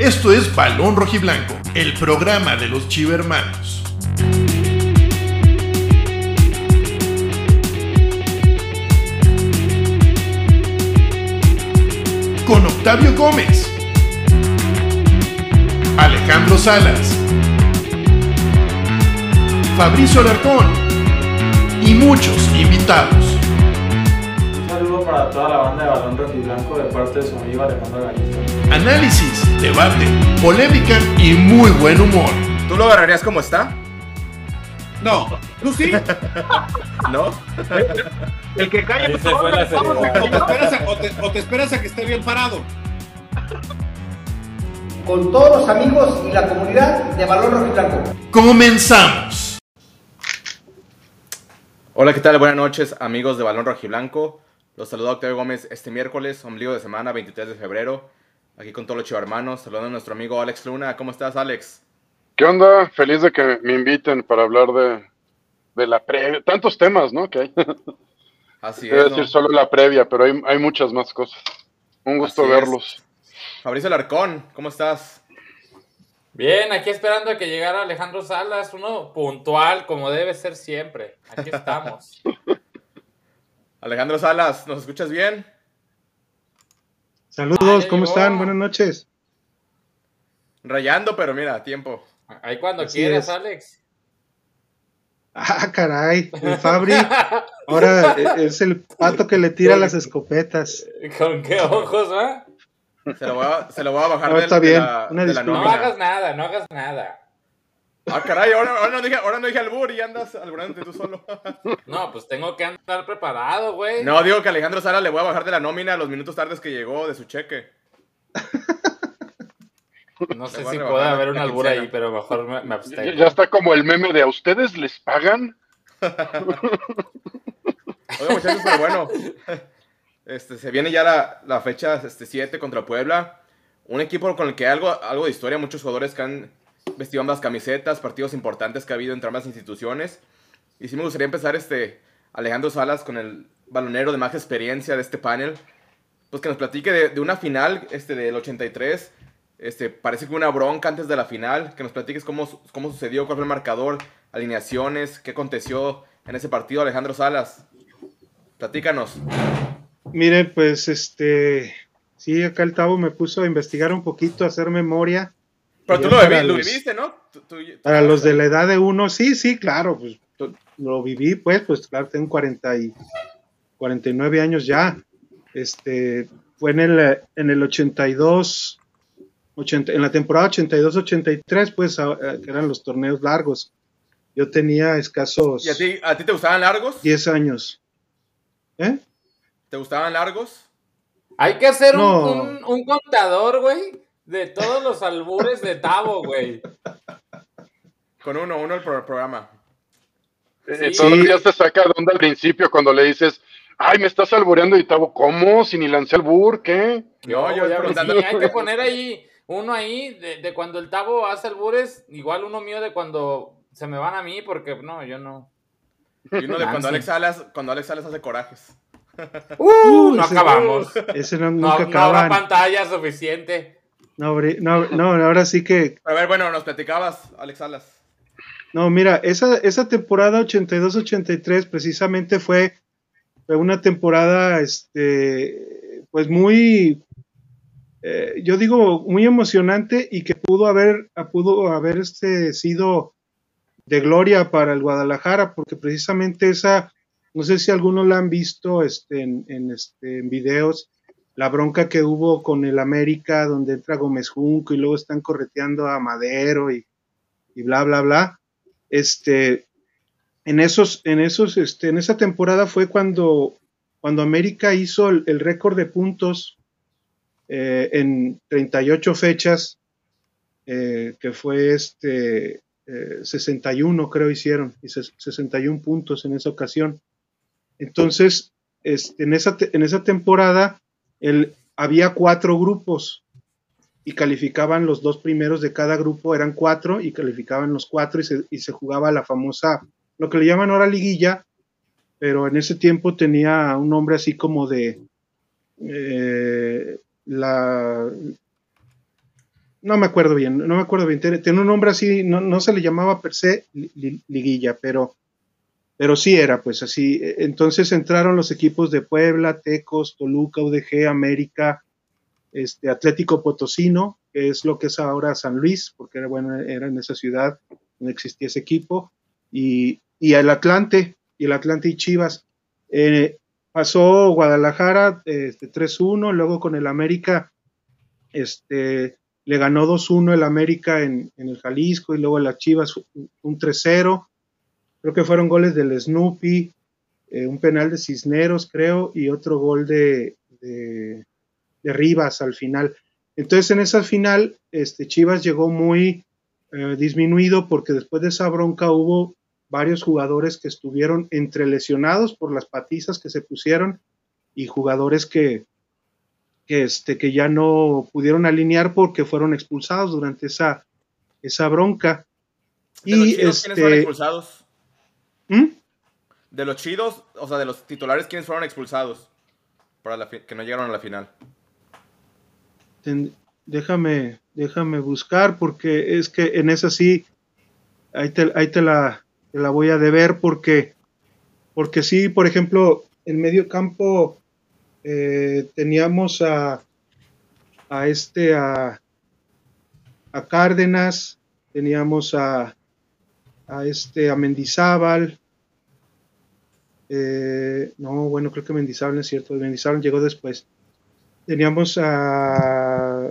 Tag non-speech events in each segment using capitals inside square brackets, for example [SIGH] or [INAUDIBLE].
Esto es Balón Rojiblanco, el programa de los chivermanos. Con Octavio Gómez, Alejandro Salas, Fabricio Alarcón y muchos invitados. Un saludo para toda la banda de Balón Rojiblanco de parte de su amigo Alejandro Garista. Análisis, debate, polémica y muy buen humor. ¿Tú lo agarrarías como está? No, tú sí. [LAUGHS] ¿No? El que cae por se favor, fue la vamos, o, te esperas a, o, te, o te esperas a que esté bien parado. con todos los amigos y la comunidad de Balón Rojiblanco. Comenzamos. Hola, ¿qué tal? Buenas noches, amigos de Balón Rojiblanco. Los saluda Octavio Gómez este miércoles, ombligo de semana, 23 de febrero. Aquí con todos los chivarmanos, saludando a nuestro amigo Alex Luna. ¿Cómo estás, Alex? ¿Qué onda? Feliz de que me inviten para hablar de, de la previa. Tantos temas, ¿no? Que hay. [LAUGHS] Así Quiero es, decir ¿no? solo la previa, pero hay, hay muchas más cosas. Un gusto Así es. verlos. Fabricio Alarcón, ¿cómo estás? Bien, aquí esperando a que llegara Alejandro Salas, uno puntual como debe ser siempre. Aquí estamos. [LAUGHS] Alejandro Salas, ¿nos escuchas bien? Saludos, Ah, ¿cómo están? Buenas noches. Rayando, pero mira, a tiempo. Ahí cuando Así quieras, es. Alex. Ah, caray, el Fabri [LAUGHS] ahora e- es el pato que le tira las escopetas. ¿Con qué ojos, va? Se lo voy a, se lo voy a bajar No, de, está de bien, la, una de la No hagas nada, no hagas nada. Ah, caray, ahora, ahora, no dije, ahora no dije albur y andas alburándote tú solo. No, pues tengo que andar preparado, güey. No, digo que a Alejandro Sala le voy a bajar de la nómina los minutos tardes que llegó de su cheque. No sé a si puede haber un albur ahí, pero mejor me, me Ya, abstengo. ya está como el meme de ¿a ustedes les pagan? Oye, muchachos, pero bueno. Este, se viene ya la, la fecha este, 7 contra Puebla. Un equipo con el que hay algo, algo de historia, muchos jugadores que han vestido ambas camisetas, partidos importantes que ha habido entre ambas instituciones. Y sí me gustaría empezar, este, Alejandro Salas, con el balonero de más experiencia de este panel. Pues que nos platique de, una final este, del 83. Este, parece que una bronca antes de la final. Que nos platiques cómo, cómo sucedió, cuál fue el marcador, alineaciones, qué aconteció en ese partido, Alejandro Salas. Platícanos. Miren, pues este, sí, acá el Tavo me puso a investigar un poquito, a hacer memoria. Pero tú lo, viviste, ¿no? Tú- tú- Para los de la edad de uno, sí, sí, claro, pues lo viví, pues, pues claro, tengo 40 y 49 años ya. Este, fue en el, en el 82, 80, en la temporada 82-83, pues, a- a- que eran los torneos largos. Yo tenía escasos ¿Y a ti, a ti te gustaban largos? 10 años. ¿Eh? ¿Te gustaban largos? Hay que hacer un- No. un, un contador, güey, de todos los albures de Tavo, güey. Con uno, uno el pro- programa. Eh, Sí. todavía se saca de onda al principio cuando le dices, ay, me estás albureando y Tavo, ¿cómo? Si ni lancé albur, ¿qué? No, yo ya preguntando. hay que poner ahí uno ahí de, de cuando el Tavo hace albures, igual uno mío de cuando se me van a mí, porque no, yo no. Y uno de cuando. Alex Salas, cuando Alex Salas hace corajes. Uh, no ese- acabamos. Ese no, No, nunca no habrá acaban. pantalla suficiente. No, habrí- no, no, ahora sí que A ver, bueno, nos platicabas, Alex Salas. No, mira, esa, esa temporada 82-83 precisamente fue, fue una temporada, este, pues muy, eh, yo digo, muy emocionante y que pudo haber, pudo haber este, sido de gloria para el Guadalajara, porque precisamente esa, no sé si algunos la han visto este, en, en, este, en videos, la bronca que hubo con el América, donde entra Gómez Junco y luego están correteando a Madero y, y bla, bla, bla este, en esos, en esos, este, en esa temporada fue cuando, cuando América hizo el, récord de puntos eh, en 38 fechas, eh, que fue este eh, 61 creo hicieron, y ses- 61 puntos en esa ocasión. Entonces, este, en, esa, en esa temporada había cuatro grupos y calificaban los dos primeros de cada grupo, eran cuatro y calificaban los cuatro y se, y se jugaba la famosa, lo que le llaman ahora liguilla, pero en ese tiempo tenía un nombre así como de eh, la no me acuerdo bien, no me acuerdo bien, tiene un nombre así, no se le llamaba per se liguilla, pero, pero sí era pues así. Entonces entraron los equipos de Puebla, Tecos, Toluca, UDG, América, este, Atlético Potosino, que es lo que es ahora San Luis, porque era, bueno, era en esa ciudad donde existía ese equipo, y, y el Atlante, y el Atlante y Chivas. Eh, pasó Guadalajara este, 3-1, luego con el América este, le ganó 2-1 el América en, el Jalisco y luego las Chivas un 3-0. Creo que fueron goles del Snoopy, eh, un penal de Cisneros, creo, y otro gol de, de, Rivas al final. Entonces en esa final, este, Chivas llegó muy eh, disminuido porque después de esa bronca hubo varios jugadores que estuvieron entre lesionados por las patizas que se pusieron y jugadores que, que, este, que ya no pudieron alinear porque fueron expulsados durante esa, esa bronca. ¿De y los este... fueron expulsados? ¿Mm? De los chidos, o sea, de los titulares, ¿quiénes fueron expulsados? Para la que no llegaron a la final. déjame, déjame buscar, porque es que en esa sí, ahí te, ahí te la, te la voy a deber, porque, porque sí, por ejemplo, en medio campo eh, teníamos a, a este, a, a Cárdenas, teníamos a, a este, a Mendizábal, eh, no, bueno, creo que Mendizábal es cierto, Mendizábal llegó después. Teníamos a...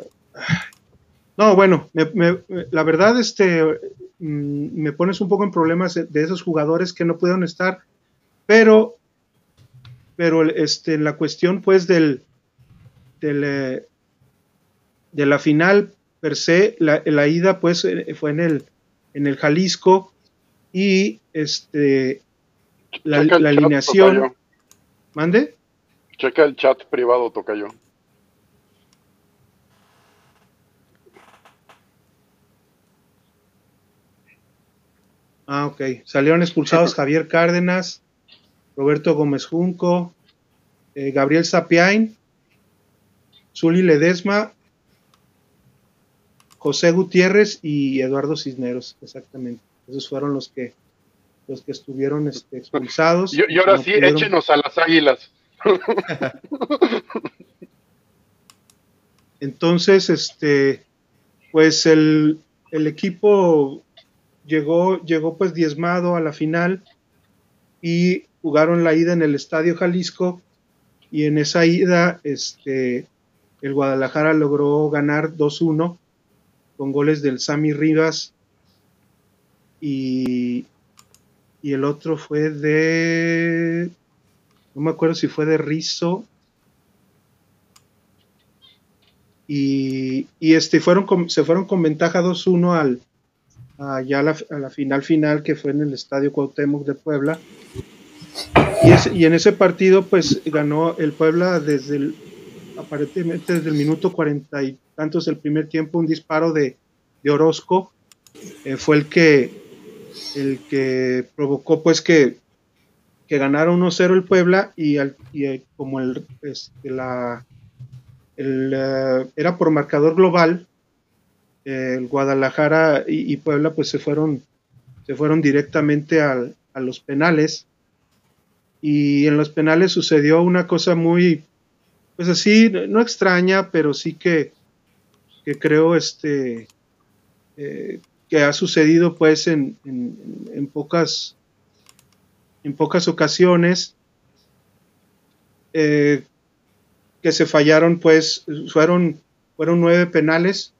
No, bueno, la verdad, este, mm, me pones un poco en problemas de esos jugadores que no pudieron estar, pero pero este, la cuestión pues del, eh, de la final per se, la, ida pues eh, fue en el, en el Jalisco y este la, alineación. ¿Mande? Checa el chat privado, yo. Ah, ok. Salieron expulsados Javier Cárdenas, Roberto Gómez Junco, eh, Gabriel Sapiain, Zuli Ledesma, José Gutiérrez y Eduardo Cisneros, exactamente. Esos fueron los que los que estuvieron este, expulsados. Y, ahora sí, échenos a las águilas. [LAUGHS] Entonces, este, pues el, el, equipo llegó, llegó pues diezmado a la final y jugaron la ida en el Estadio Jalisco y en esa ida este, el Guadalajara logró ganar 2-1 con goles del Sami Rivas y, y el otro fue de no me acuerdo si fue de Rizo y, y este fueron se fueron con ventaja 2-1 al ya a la, a la final final que fue en el Estadio Cuauhtémoc de Puebla. Y, en ese partido, pues ganó el Puebla desde el, aparentemente desde el minuto cuarenta y tantos del primer tiempo, un disparo de, Orozco eh, fue el que, el que provocó pues que, que ganara 1-0 el Puebla y, al, eh, como el, este, la, el, eh, era por marcador global, el Guadalajara y, Puebla pues se fueron, se fueron directamente al, a los penales. Y en los penales sucedió una cosa muy, pues así, no extraña, pero sí que, que creo este, eh, que ha sucedido pues en, en, pocas, en pocas ocasiones, eh, que se fallaron pues, fueron, fueron nueve penales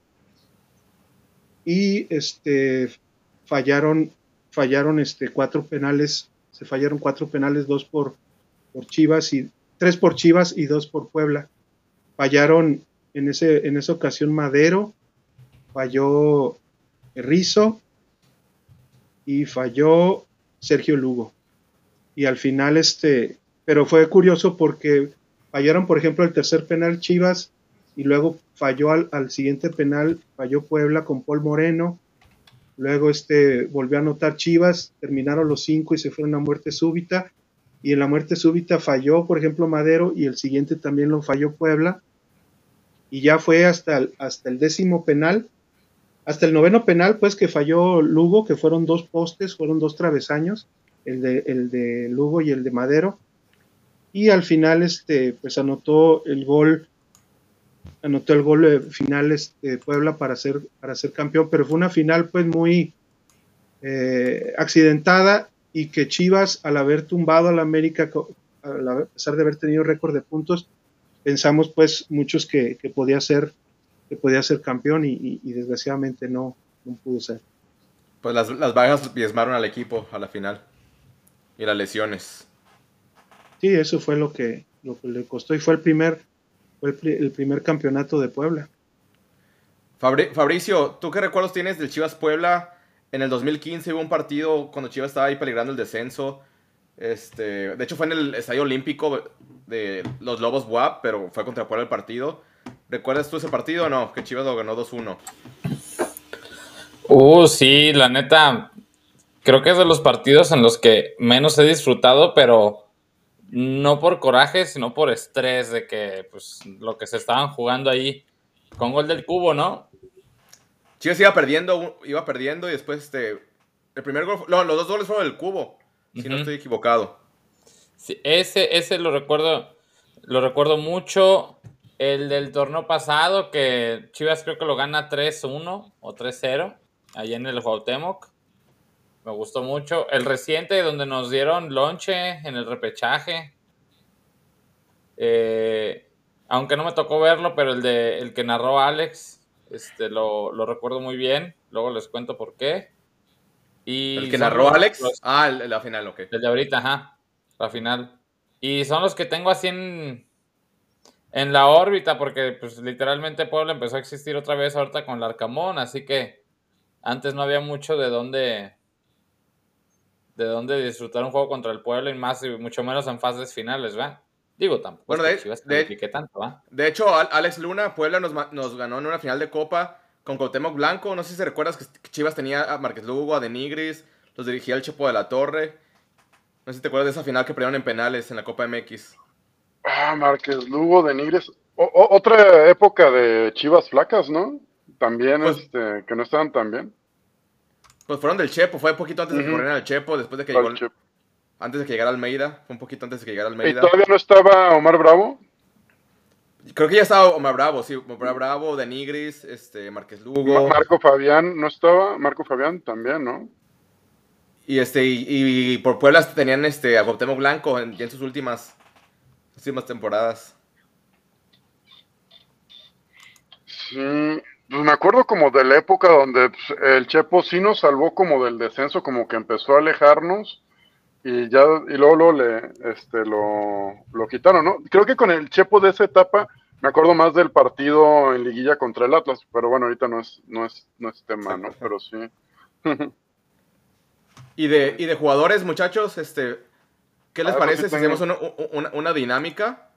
y este, fallaron, fallaron este, cuatro penales se fallaron cuatro penales, dos por, por Chivas y tres por Chivas y dos por Puebla. Fallaron en, ese, en esa ocasión Madero, falló Rizo y falló Sergio Lugo. Y al final, este, pero fue curioso porque fallaron, por ejemplo, el tercer penal Chivas y luego falló al, al siguiente penal, falló Puebla con Paul Moreno Luego este, volvió a anotar Chivas, terminaron los cinco y se fueron a muerte súbita. Y en la muerte súbita falló, por ejemplo, Madero y el siguiente también lo falló Puebla. Y ya fue hasta el, hasta el décimo penal hasta el noveno penal, pues que falló Lugo, que fueron dos postes, fueron dos travesaños, el de, el de Lugo y el de Madero. Y al final, este, pues anotó el gol, anotó el gol eh, final este, Puebla para ser, para ser campeón, pero fue una final pues muy eh, accidentada y que Chivas, al haber tumbado América, co- al haber- a pesar de haber tenido récord de puntos, pensamos pues muchos que, que podía ser que podía ser campeón y, y- y desgraciadamente no, no pudo ser. Pues las, las bajas diezmaron al equipo a la final. Y las lesiones. Sí, eso fue lo que, lo que le costó y fue el primer, fue el primer campeonato de Puebla. Fabri- Fabricio, ¿tú qué recuerdos tienes del Chivas Puebla? En el 2015 hubo un partido cuando Chivas estaba ahí peligrando el descenso. Este, de hecho fue en el Estadio Olímpico de los Lobos WAP, pero fue contra Puebla el partido. ¿Recuerdas tú ese partido o no? Que Chivas lo ganó 2-1. Uh, sí, la neta, creo que es de los partidos en los que menos he disfrutado, pero no por coraje, sino por estrés de que, pues, lo que se estaban jugando ahí con gol del cubo, ¿no? Chivas iba perdiendo, iba perdiendo y después este, el primer gol, no, los dos goles fueron del cubo, si no estoy equivocado. Sí, ese, ese lo recuerdo, lo recuerdo mucho. El del torneo pasado, que Chivas creo que lo gana 3-1 o 3-0, allá en el Cuauhtémoc. Me gustó mucho. El reciente, donde nos dieron lonche en el repechaje. Eh, aunque no me tocó verlo, pero el de el que narró Alex, este, lo, lo recuerdo muy bien. Luego les cuento por qué. Y ¿El que narró los- Alex? los- Ah, el- la final, ok. el de ahorita, ajá. La final. Y son los que tengo así en, en la órbita, porque pues literalmente Puebla empezó a existir otra vez ahorita con el Arcamón, así que antes no había mucho de dónde de dónde disfrutar un juego contra el Puebla y más y mucho menos en fases finales, ¿va? Digo, tampoco Bueno, es que de- tanto, ¿va? De hecho, Al- Alex Luna, Puebla nos, nos ganó en una final de Copa con Cuauhtémoc Blanco. No sé si recuerdas que Chivas tenía a Márquez Lugo, a Denigris, los dirigía el Chepo de la Torre. No sé si te acuerdas de esa final que perdieron en penales en la Copa MX. Ah, Márquez Lugo de Nigres. O- o- otra época de Chivas flacas, ¿no? También, Pues- este, que no estaban tan bien. Pues fueron del Chepo, fue poquito antes de que corrieran al Chepo, después de que Al llegó, Chepo. antes de que llegara Almeida, fue un poquito antes de que llegara ¿Y Almeida. todavía no estaba Omar Bravo? Creo que ya estaba Omar Bravo, sí, Omar Bravo, Denigris, este, Márquez Lugo. Marco Fabián no estaba. Marco Fabián también, ¿no? Y este, y, y por Puebla tenían este a Cuauhtémoc Blanco en, ya en sus últimas, últimas temporadas. Sí, pues me acuerdo como de la época donde pues, el Chepo sí nos salvó como del descenso, como que empezó a alejarnos y ya, y luego, luego le, este, lo, lo quitaron, ¿no? Creo que con el Chepo de esa etapa me acuerdo más del partido en liguilla contra el Atlas, pero bueno, ahorita no es, no es, no es tema, ¿no? Pero sí. [LAUGHS] Y de, y de jugadores, muchachos, este, ¿qué les Ah, parece si hacemos una, una- una dinámica?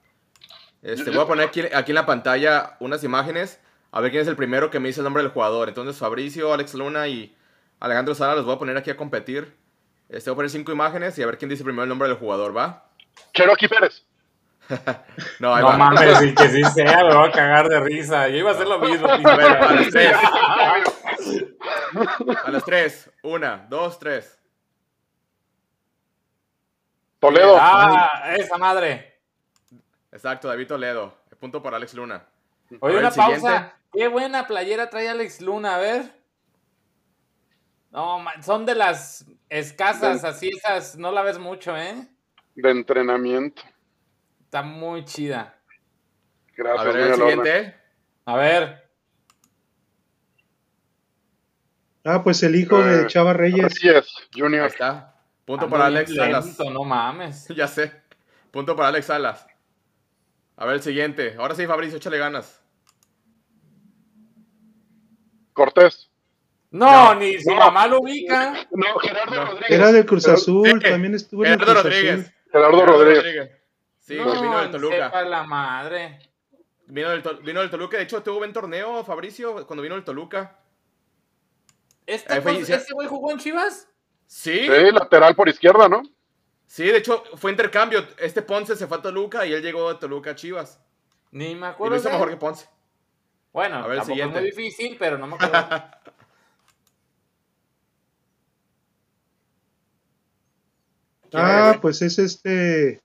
Este, voy a poner aquí, aquí en la pantalla unas imágenes, a ver quién es el primero que me dice el nombre del jugador. Entonces, Fabricio, Alex Luna y Alejandro Sara los voy a poner aquí a competir. Este, voy a poner cinco imágenes y a ver quién dice primero el nombre del jugador, ¿va? Cherokee Pérez. [LAUGHS] No, mames, y que sí sea, me voy a cagar de risa. Yo iba a hacer lo mismo. [LAUGHS] A los tres. A los tres. Una, dos, tres. Toledo. Ah, esa madre. Exacto, David Toledo. Punto para Alex Luna. Oye, una siguiente. pausa. Qué buena playera trae Alex Luna, a ver. No, man, son de las escasas, así esas, no la ves mucho, ¿eh? De entrenamiento. Está muy chida. Gracias, A ver, el siguiente. A ver, Ah, pues el hijo de Eh, Chava Reyes. Reyes, Ahí Junior. está. Punto para Alex Salas. no mames. [LAUGHS] Ya sé. Punto para Alex Salas. A ver el siguiente. Ahora sí, Fabricio, échale ganas. Cortés. No, ni su no. mamá lo ubica. No, Gerardo No. Rodríguez. Era del Cruz Azul, Sí. también estuvo en el Gerardo Cruz Rodríguez. Azul. Gerardo Rodríguez. Sí, no, vino del Toluca. sepa la madre. Vino del, vino del Toluca. De hecho, tuvo buen torneo, Fabricio, cuando vino del Toluca. ¿Este fue- cosa- ¿Ese güey jugó en Chivas? Sí. Sí, lateral por izquierda, ¿no? Sí, de hecho, fue intercambio. Este Ponce se fue a Toluca y él llegó a Toluca a Chivas. Ni me acuerdo. Y lo hizo de... mejor que Ponce. Bueno, a ver, siguiente. es muy difícil, pero no me acuerdo. [LAUGHS] ah, pues es este.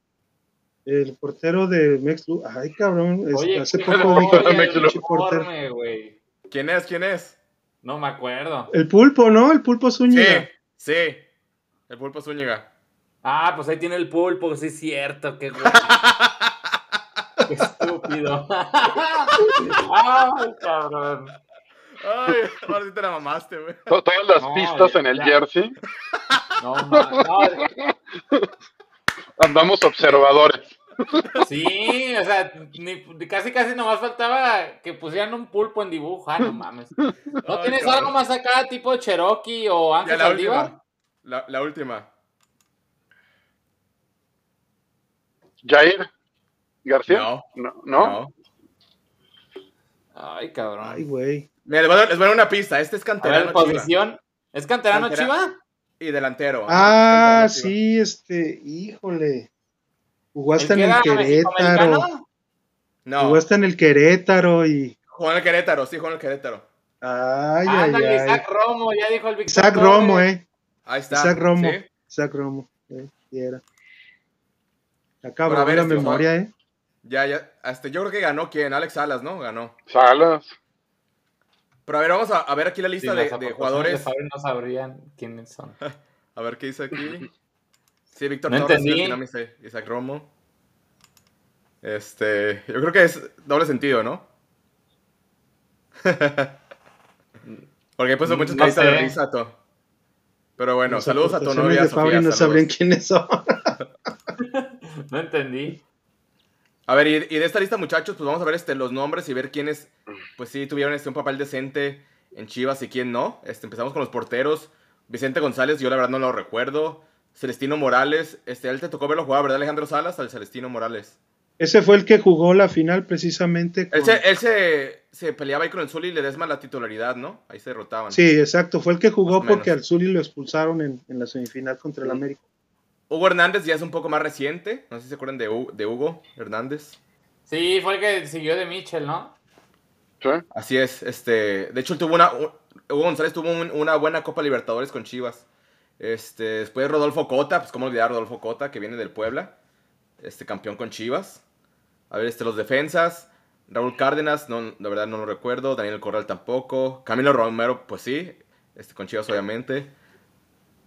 El portero de Mex Ay, cabrón. Hace poco ¿Quién es? ¿Quién es? No me acuerdo. El pulpo, ¿no? El pulpo Zúñiga. Sí. El pulpo Zúñiga. Ah, pues ahí tiene el pulpo, sí es cierto, qué güey. [LAUGHS] Qué estúpido. [LAUGHS] Ay, cabrón. Ay, ahora sí te la mamaste, güey. To- Todas las No, pistas ya- en el ya. jersey. No, ma- no, Andamos observadores. Sí, o sea, ni- casi casi nomás faltaba que pusieran un pulpo en dibujo. Ah, no mames. ¿No Ay, tienes cabrón. algo más acá, tipo Cherokee o Ángel la Saldívar? última. La, la última. Jair García. No. No. ¿No? Ay, cabrón. Ay, güey. Mira, les voy, a dar, les voy a dar una pista. Este es A canterano ver, Chiva. posición. ¿Es canterano Cantera- Chiva? Y delantero. Ah, sí, este. Híjole. Jugó ¿El hasta que en el Querétaro. No, Jugó hasta en el Querétaro y. jugó en el Querétaro, sí, jugó en el Querétaro. Ay, ay, Ándale, ay. Isaac Romo, ya dijo el Víctor Isaac Torres. Romo, eh. Ahí está. Isaac Romo. ¿sí? Isaac Romo. Eh, sí era. Está Bueno, a ver, la este, memoria, eh. Ya, ya. Este, yo creo que ganó quién, Alex Salas, ¿no? Ganó. Salas. Pero a ver, vamos a, a ver aquí la lista de, jugadores. de no sabrían quiénes son. [LAUGHS] A ver qué dice aquí. [LAUGHS] Sí, Víctor No Torres, dice Isaac Romo. Este, yo creo que es doble sentido, ¿no? [LAUGHS] Porque he puesto muchas No caritas de risa, to. Pero bueno, saludos a tu novia, de Sofía. no saludos. sabrían quiénes son. [LAUGHS] No entendí. A ver, y, y de esta lista, muchachos, pues vamos a ver este, los nombres y ver quiénes, pues sí, tuvieron este, un papel decente en Chivas y quién no. Este, empezamos con los porteros. Vicente González, yo la verdad no lo recuerdo. Celestino Morales, este, él te tocó verlo jugar, ¿verdad, Alejandro Salas? Al Celestino Morales. Ese fue el que jugó la final precisamente. Él, se, él se, se peleaba ahí con el Zuli y le desma la titularidad, ¿no? Ahí se derrotaban. Sí, exacto. Fue el que jugó porque al Zuli lo expulsaron en, en la semifinal contra el América. Hugo Hernández ya es un poco más reciente. No sé si se acuerdan de, de Hugo Hernández. Sí, fue el que siguió de Mitchell, ¿no? ¿Sí? Así es. Este, de hecho, él tuvo una, un- Hugo González tuvo un- una buena Copa Libertadores con Chivas. Este, después Rodolfo Cota, pues cómo olvidar a Rodolfo Cota, que viene del Puebla. Este, campeón con Chivas. A ver, este, los defensas. Raúl Cárdenas, no, la verdad no lo recuerdo. Daniel Corral tampoco. Camilo Romero, pues sí. Este, con Chivas, obviamente.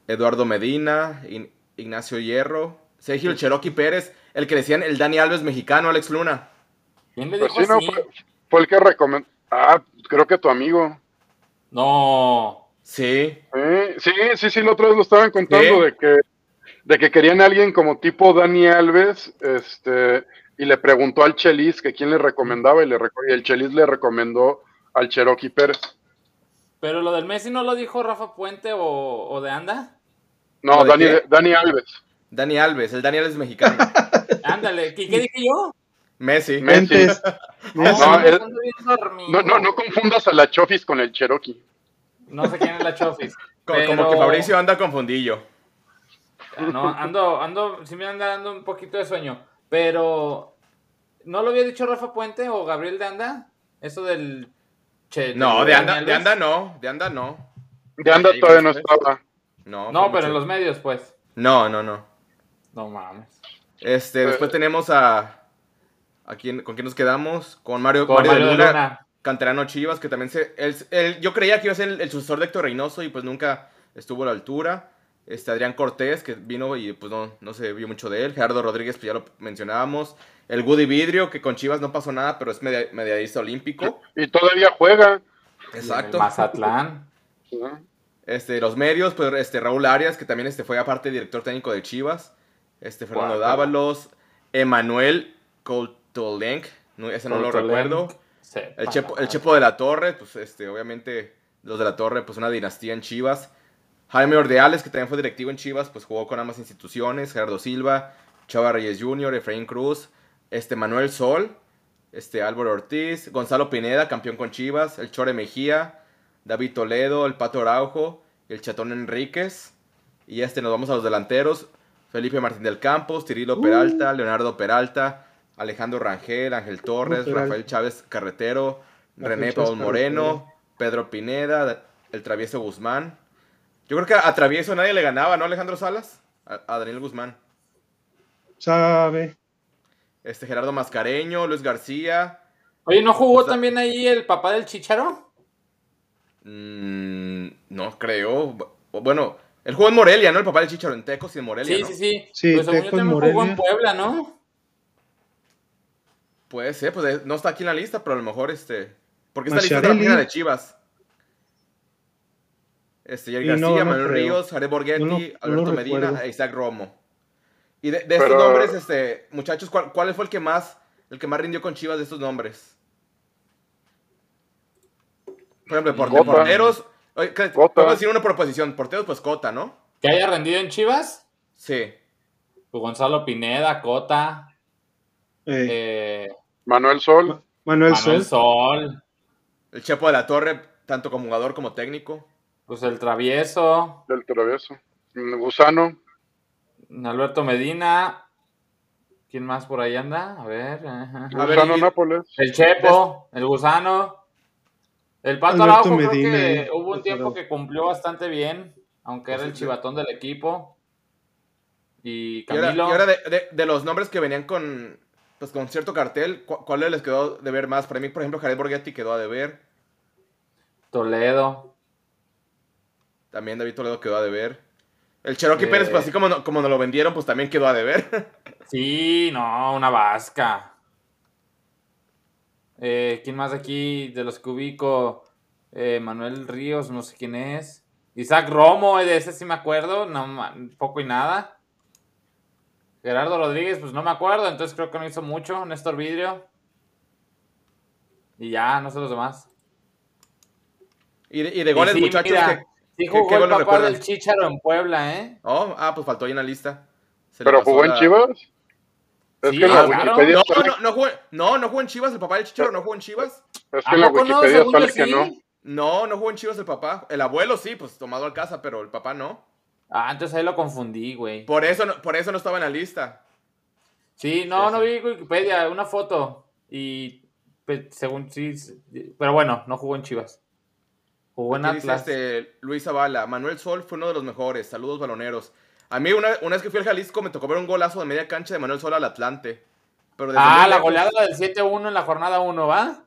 Eduardo Medina. In- Ignacio Hierro. Sergio el Cherokee Pérez. El que decían el Dani Alves mexicano, Alex Luna. ¿Quién le Pues dijo sí, no, fue el que recomendó. Ah, creo que tu amigo. No. Sí. Sí, sí, sí, sí, la otra vez lo estaban contando ¿Sí? de que de que querían a alguien como tipo Dani Alves, este, y le preguntó al Chelis que quién le recomendaba y, le reco- y el Chelis le recomendó al Cherokee Pérez. Pero lo del Messi no lo dijo Rafa Puente o, o de Anda. No, ¿Lo de Dani? Dani Alves. Dani Alves. El Dani Alves mexicano. [LAUGHS] Ándale, ¿qué, qué dije yo? Messi. Messi. No, dormido. No, no, no confundas a la Chofis con el Cherokee. No sé quién es la Chofis. Co- [LAUGHS] Como, pero- que Fabricio anda confundillo. No, ando, ando, sí me anda dando un poquito de sueño. Pero, ¿no lo había dicho Rafa Puente o Gabriel de Anda? Eso del... Che, No, de anda, de anda no. De anda no. De anda todavía no estaba. No, No, pero en los medios, pues. No, no, no. No mames. Este, después tenemos a... ¿a quién, ¿Con quién nos quedamos? Con Mario, Con Mario, Mario de de Luna, Luna. Canterano Chivas, que también se... él- él- yo creía que iba a ser el, el sucesor de Héctor Reynoso y pues nunca estuvo a la altura. Este, Adrián Cortés, que vino y pues no, no se vio mucho de él. Gerardo Rodríguez, pues ya lo mencionábamos. El Woody Vidrio, que con Chivas no pasó nada, pero es media- medallista olímpico. Y todavía juega. Exacto. Mazatlán. Este, los medios, pues este, Raúl Arias, que también este, fue aparte director técnico de Chivas. Este, Fernando. Dávalos. Emanuel Coutolenc, no, ese no lo recuerdo. Sí, El Chepo, el Chepo de la Torre, pues este, obviamente los de la Torre, pues una dinastía en Chivas. Jaime Ordeales, que también fue directivo en Chivas, pues jugó con ambas instituciones. Gerardo Silva, Chava Reyes Jr., Efraín Cruz, este, Manuel Sol, este, Álvaro Ortiz, Gonzalo Pineda, campeón con Chivas, el Chore Mejía, David Toledo, el Pato Araujo, el Chatón Enríquez. Y este, nos vamos a los delanteros. Felipe Martín del Campos, Tirilo Peralta, Leonardo Peralta, Alejandro Rangel, Ángel Torres. Rafael Chávez Carretero, Rafael René Chávez Paul Moreno, Pedro Pineda, el Travieso Guzmán. Yo creo que a Travieso nadie le ganaba, ¿no, Alejandro Salas? A, a Daniel Guzmán. Sabe. Este, Gerardo Mascareño, Luis García. Oye, ¿no jugó O sea- también ahí el papá del Chicharo? mm, no creo. Bueno, él jugó en Morelia, ¿no? El papá del Chicharo en Tecos y en Morelia, Sí, ¿no? sí, sí. Sí, Pues yo Teco en también jugó en. Puebla, ¿no? Puede ser, pues eh, no está aquí en la lista, pero a lo mejor este. Porque esta lista es de la de Chivas. Este, no, García, no Manuel creo. Ríos, Jared Borghetti, No Alberto Medina e Isaac Romo. Y de, de estos nombres, este, muchachos, ¿cuál, cuál fue el que más, el que más rindió con Chivas de estos nombres? Por ejemplo, por- de Cota. porteros. Oye, ¿qué- Cota. Podemos decir uno por posición. Porteros, pues Cota, ¿no? Que haya rendido en Chivas. Sí. Pues Gonzalo Pineda, Cota, Eh, eh, Manuel Sol. Manuel Manuel Sol. Sol, El Chepo de la Torre, tanto como jugador como técnico. pues el Travieso, del travieso. Mm, Gusano. Alberto Medina. ¿Quién más por ahí anda? A ver. ajá, ajá. A ver, Gusano Nápoles. El Chepo, el Gusano. El Pato Alberto Araujo creo Medina, que eh, hubo un tiempo que cumplió bastante bien, aunque era el chivatón del equipo. Y Y ahora, Camilo. y ahora de, de- de los nombres que venían con, pues, con cierto cartel, ¿cu- ¿cuál les quedó de ver más? Para mí, por ejemplo, Jared Borghetti quedó a deber. Toledo. También David Toledo quedó a deber. El Cherokee Eh. Pérez, pues así como, no- como nos lo vendieron, pues también quedó a deber. [LAUGHS] Sí, no, una vasca. Eh, ¿Quién más aquí de los que ubico? Eh, Manuel Ríos, no sé quién es. Isaac Romo, eh, de ese sí me acuerdo, no, poco y nada. Gerardo Rodríguez, pues no me acuerdo, entonces creo que no hizo mucho. Néstor Vidrio. Y ya, no sé los demás. y, de, y de Y goles, sí, muchachos, mira, que... sí qué- jugó qué el papá recuerdan? del Chícharo en Puebla, ¿eh? Oh, ah, pues faltó ahí en la lista. Se Pero jugó en la- Chivas. Es Sí, que en la claro. Wikipedia No, sale, no, no jugó, no, no jugó en Chivas, el papá del Chicharo no jugó en Chivas. es ¿A que en la no? Wikipedia sale que sí. no. No, no jugó en Chivas el papá. El abuelo sí, pues tomado al casa, pero el papá no. Ah, entonces ahí lo confundí, güey. Por eso no, por eso no estaba en la lista. Sí, no, Sí, no vi Wikipedia, una foto. Y pues, según sí, pero bueno, no jugó en Chivas. Jugó en dice Atlas. este, Luis Zavala, Manuel Sol fue uno de los mejores. Saludos baloneros. A mí una, una vez que fui al Jalisco me tocó ver un golazo de media cancha de Manuel Sol al Atlante. Pero Ah, la goleada del 7-1 en la jornada 1, ¿va?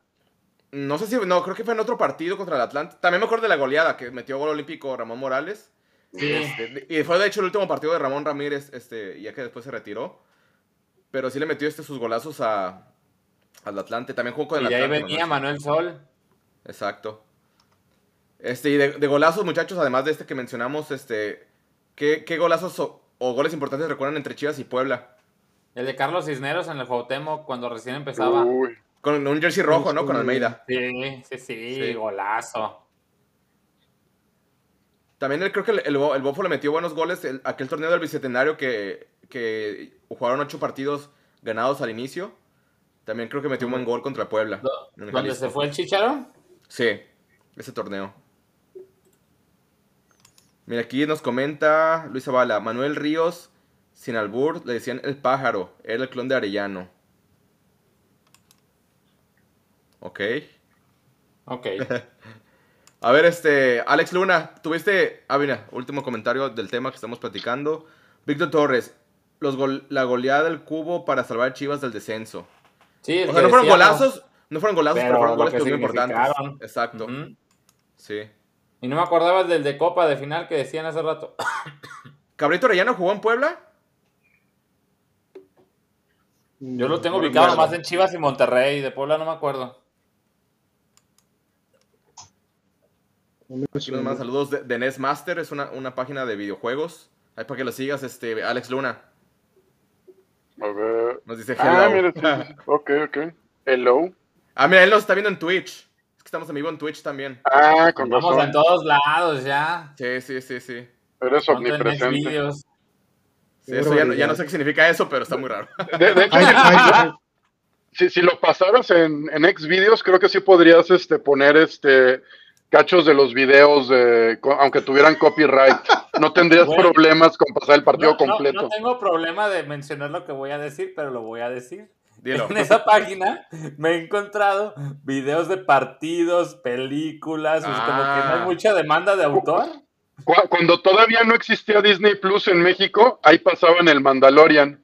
No sé si, no, creo que fue en otro partido contra el Atlante. También me acuerdo de la goleada que metió gol olímpico Ramón Morales. Sí. Este, y fue de hecho el último partido de Ramón Ramírez, este, ya que después se retiró. Pero sí le metió este, sus golazos a, al Atlante. También jugó con el Y de ahí Atlante. venía Manuel Sol. Exacto. Este, y de, de golazos, muchachos, además de este que mencionamos, este, ¿qué, qué golazos o, o goles importantes recuerdan entre Chivas y Puebla? El de Carlos Cisneros en el Cuauhtémoc cuando recién empezaba. Uy. Con un jersey rojo, ¿no? Con Almeida. Sí, sí, sí, Sí. golazo. También creo que el, el, Bo- el Bofo le metió buenos goles el- aquel torneo del Bicentenario que, que jugaron ocho partidos ganados al inicio. También creo que metió un buen gol contra Puebla. ¿Dónde se fue el Chicharo? Sí, ese torneo. Mira, aquí nos comenta Luis Zavala, Manuel Ríos, sin albur, le decían el pájaro, era el clon de Arellano. Ok. Ok. [LAUGHS] A ver, este, Alex Luna, tuviste, ah, mira, último comentario del tema que estamos platicando. Víctor Torres, los gol- la goleada del cubo para salvar a Chivas del descenso. Sí, O sea, no fueron golazos, no fueron golazos, pero, Pero fueron goles que fueron importantes. Exacto, sí. Y no me acordaba del de Copa de final que decían hace rato. [COUGHS] ¿Cabrito Arellano jugó en Puebla? Yo lo tengo ubicado nomás en Chivas y Monterrey. De Puebla no me acuerdo. No me Aquí nos suena. mandan saludos de, de NES Master, es una, una página de videojuegos. Ahí para que lo sigas, este, Alex Luna. A ver. Nos dice Ah, hello. mira, sí. [LAUGHS] Ok, ok. Hello. Ah, mira, él nos está viendo en Twitch. Es que estamos en vivo en Twitch también. Ah, con Vamos en todos lados ya. Sí, sí, sí, sí. Eres omnipresente. Sí, eso ya, no- ya barbaridad. no sé qué significa eso, pero está muy raro. De, de [LAUGHS] hecho, Ay, ay, si, si lo pasaras en, en Xvideos, creo que sí podrías este, poner este cachos de los videos, de, aunque tuvieran copyright. No tendrías Bueno. problemas con pasar el partido No, no- completo. no tengo problema de mencionar lo que voy a decir, pero lo voy a decir. Dilo. En esa página me he encontrado videos de partidos, películas, pues como que no Ah. hay mucha demanda de autor. Cu- Cuando todavía no existía Disney Plus en México, ahí pasaban el Mandalorian.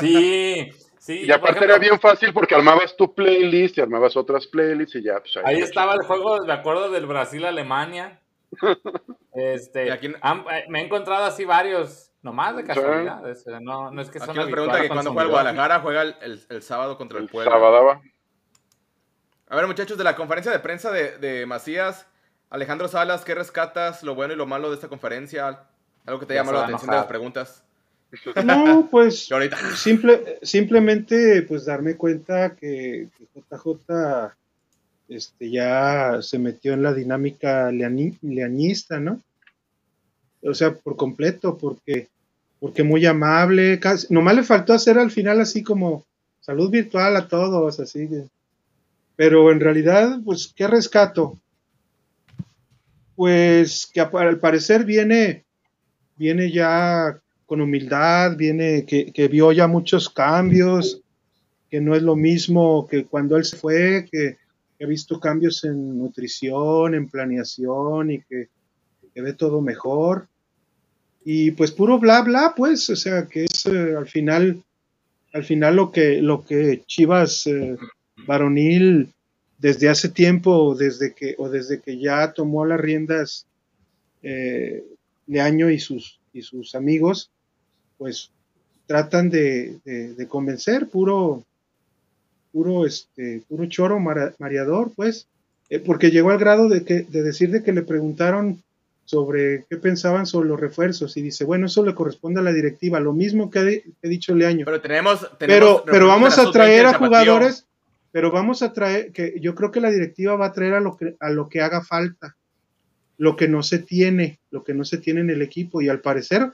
Sí, sí. Y aparte ejemplo, era bien fácil porque armabas tu playlist y armabas otras playlists y ya. Pues, Ahí estaba el juego, me acuerdo del Brasil-Alemania. [LAUGHS] Este, Y aquí- han- eh, me he encontrado así varios, nomás de casualidad. No, no es que son Aquí nos habitual pregunta que cuando juega el. Guadalajara, juega el, el- el sábado contra el El Puebla. Sabadaba. A ver, muchachos, de la conferencia de prensa de, de Macías, Alejandro Salas, ¿qué rescatas lo bueno y lo malo de esta conferencia? Algo que te llama la atención de las preguntas. No, [LAUGHS] pues simple, simplemente pues darme cuenta que, que JJ este, ya se metió en la dinámica leani- leañista, ¿no? O sea, por completo, porque, porque muy amable, casi, nomás le faltó hacer al final así como salud virtual a todos, así que- pero en realidad, pues, ¿qué rescato? Pues que al parecer viene, viene ya con humildad, viene que, que vio ya muchos cambios, que no es lo mismo que cuando él se fue, que, ha visto cambios en nutrición, en planeación y que, que ve todo mejor. Y pues puro bla bla, pues, o sea, que es eh, al final, al final lo que, lo que Chivas eh, varonil desde hace tiempo, desde que, o desde que ya tomó las riendas eh, Leaño y sus, y sus amigos, pues tratan de, de- de convencer, puro, puro, este, puro choro mara- mareador, pues, eh, porque llegó al grado de, que, de decir de que le preguntaron sobre qué pensaban sobre los refuerzos y dice, bueno, eso le corresponde a la directiva, lo mismo que ha, di- que ha dicho Leaño, pero tenemos. pero, tenemos pero vamos refuerzos a traer sub-20 a jugadores, pero vamos a traer, que yo creo que la directiva va a traer a lo que, a lo que haga falta, lo que no se tiene, lo que no se tiene en el equipo, y al parecer,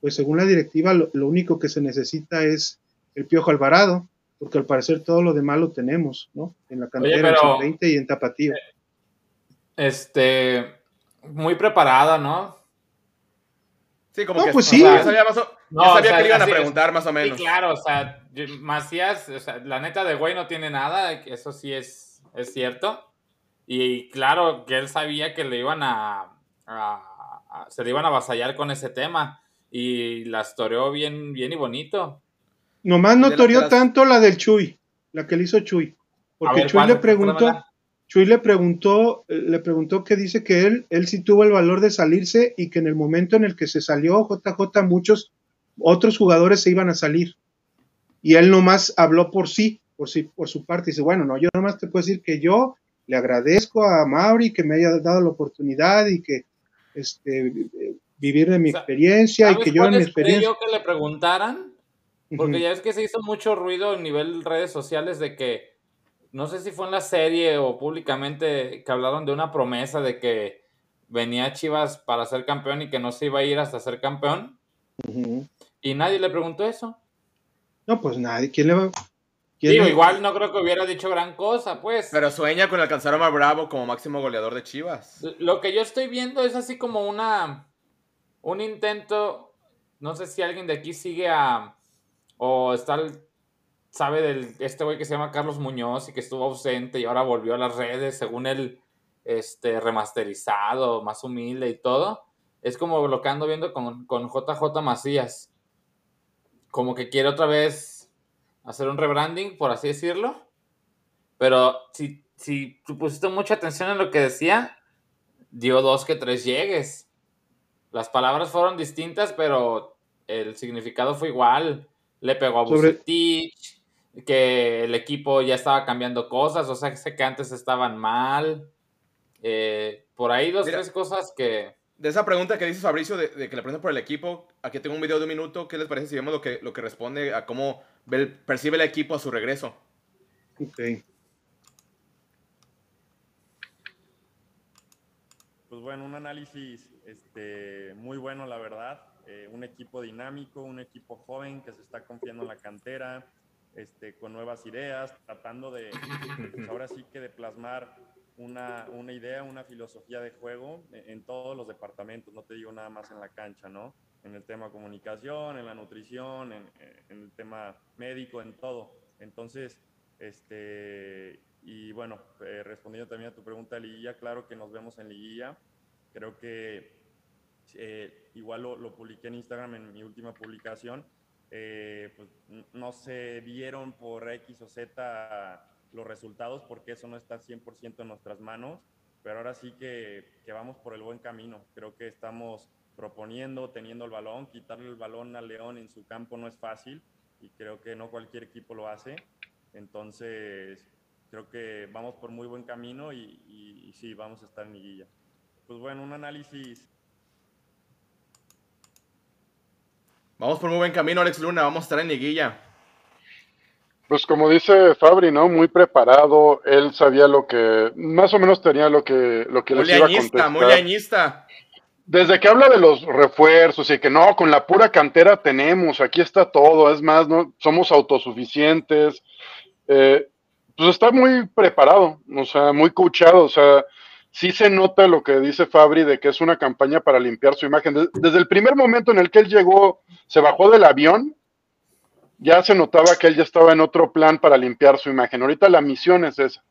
pues según la directiva, lo, lo único que se necesita es el Piojo Alvarado, porque al parecer todo lo demás lo tenemos, ¿no? En la cantera, pero- en sub-20 y en Tapatío. Este, muy preparada, ¿no? Sí, como No, que pues sí. sea, ya sabía, más o- No, ya o sabía sea, que le iban a así preguntar más o Sí, menos. claro, o sea, Macías, o sea, la neta de güey no tiene nada, eso sí es, es cierto. Y claro que él sabía que le iban a, a- a- se le iban a avasallar con ese tema. Y las toreó bien, bien y bonito. Nomás no toreó las- tanto la del Chuy, la que le hizo Chuy, porque ver, Chuy le preguntó. Chuy le preguntó, le preguntó que dice que él, él sí tuvo el valor de salirse y que en el momento en el que se salió JJ muchos otros jugadores se iban a salir. Y él nomás habló por sí, por sí, por su parte. Dice, bueno, no, yo nomás te puedo decir que yo le agradezco a Mauri que me haya dado la oportunidad y que este vivir de mi experiencia y ¿Sabes que yo en mi experiencia. yo que le preguntaran? Porque ya es que se hizo mucho ruido a nivel redes sociales de que, no sé si fue en la serie o públicamente, que hablaron de una promesa de que venía Chivas para ser campeón y que no se iba a ir hasta ser campeón. Y nadie le preguntó eso. No, pues nadie, ¿quién le va? quién Digo, le- igual no creo que hubiera dicho gran cosa, pues. Pero sueña con alcanzar a Omar Bravo como máximo goleador de Chivas. Lo que yo estoy viendo es así como una un intento, no sé si alguien de aquí sigue a o está sabe del este güey que se llama Carlos Muñoz y que estuvo ausente y ahora volvió a las redes según él este remasterizado, más humilde y todo. Es como lo que viendo con, con JJ Macías. Como que quiere otra vez hacer un rebranding, por así decirlo. Pero si, si pusiste mucha atención en lo que decía, dio dos que tres llegues. Las palabras fueron distintas, pero el significado fue igual. Le pegó a Sobre- Bucetich, que el equipo ya estaba cambiando cosas, o sea, sé que antes estaban mal. Eh, por ahí dos, Mira. tres cosas que... De esa pregunta que dice Fabricio de, de que le preguntan por el equipo, aquí tengo un video de un minuto. ¿Qué les parece si vemos lo que, lo que responde a cómo ve el- percibe el equipo a su regreso? Ok. Pues bueno, un análisis este, muy bueno, la verdad. Eh, un equipo dinámico, un equipo joven que se está confiando en la cantera, este, con nuevas ideas, tratando de, pues ahora sí que de plasmar una, una idea, una filosofía de juego en, en todos los departamentos, no te digo nada más en la cancha, ¿no? En el tema comunicación, en la nutrición, en, en el tema médico, en todo. Entonces, este, y bueno, eh, respondiendo también a tu pregunta liguilla, claro que nos vemos en liguilla. Creo que eh, igual lo, lo, publiqué en Instagram en mi última publicación, eh, pues no se dieron por X o Z los resultados porque eso no está 100% en nuestras manos, pero ahora sí que, que, vamos por el buen camino. Creo que estamos proponiendo, teniendo el balón, quitarle el balón a León en su campo no es fácil y creo que no cualquier equipo lo hace. Entonces, creo que vamos por muy buen camino y, y, y sí, vamos a estar en liguilla. Pues bueno, un análisis Vamos por muy buen camino, Alex Luna. Vamos a estar en liguilla. Pues como dice Fabri, ¿no? Muy preparado. Él sabía lo que, más o menos tenía lo que, lo que muy les iba a contestar. Muy leñista. Desde que habla de los refuerzos y que no, con la pura cantera tenemos, aquí está todo. Es más, no somos autosuficientes. Eh, pues está muy preparado, o sea, muy coachado, o sea, sí se nota lo que dice Fabri de que es una campaña para limpiar su imagen. Desde el primer momento en el que él llegó, se bajó del avión, ya se notaba que él ya estaba en otro plan para limpiar su imagen. Ahorita la misión es esa.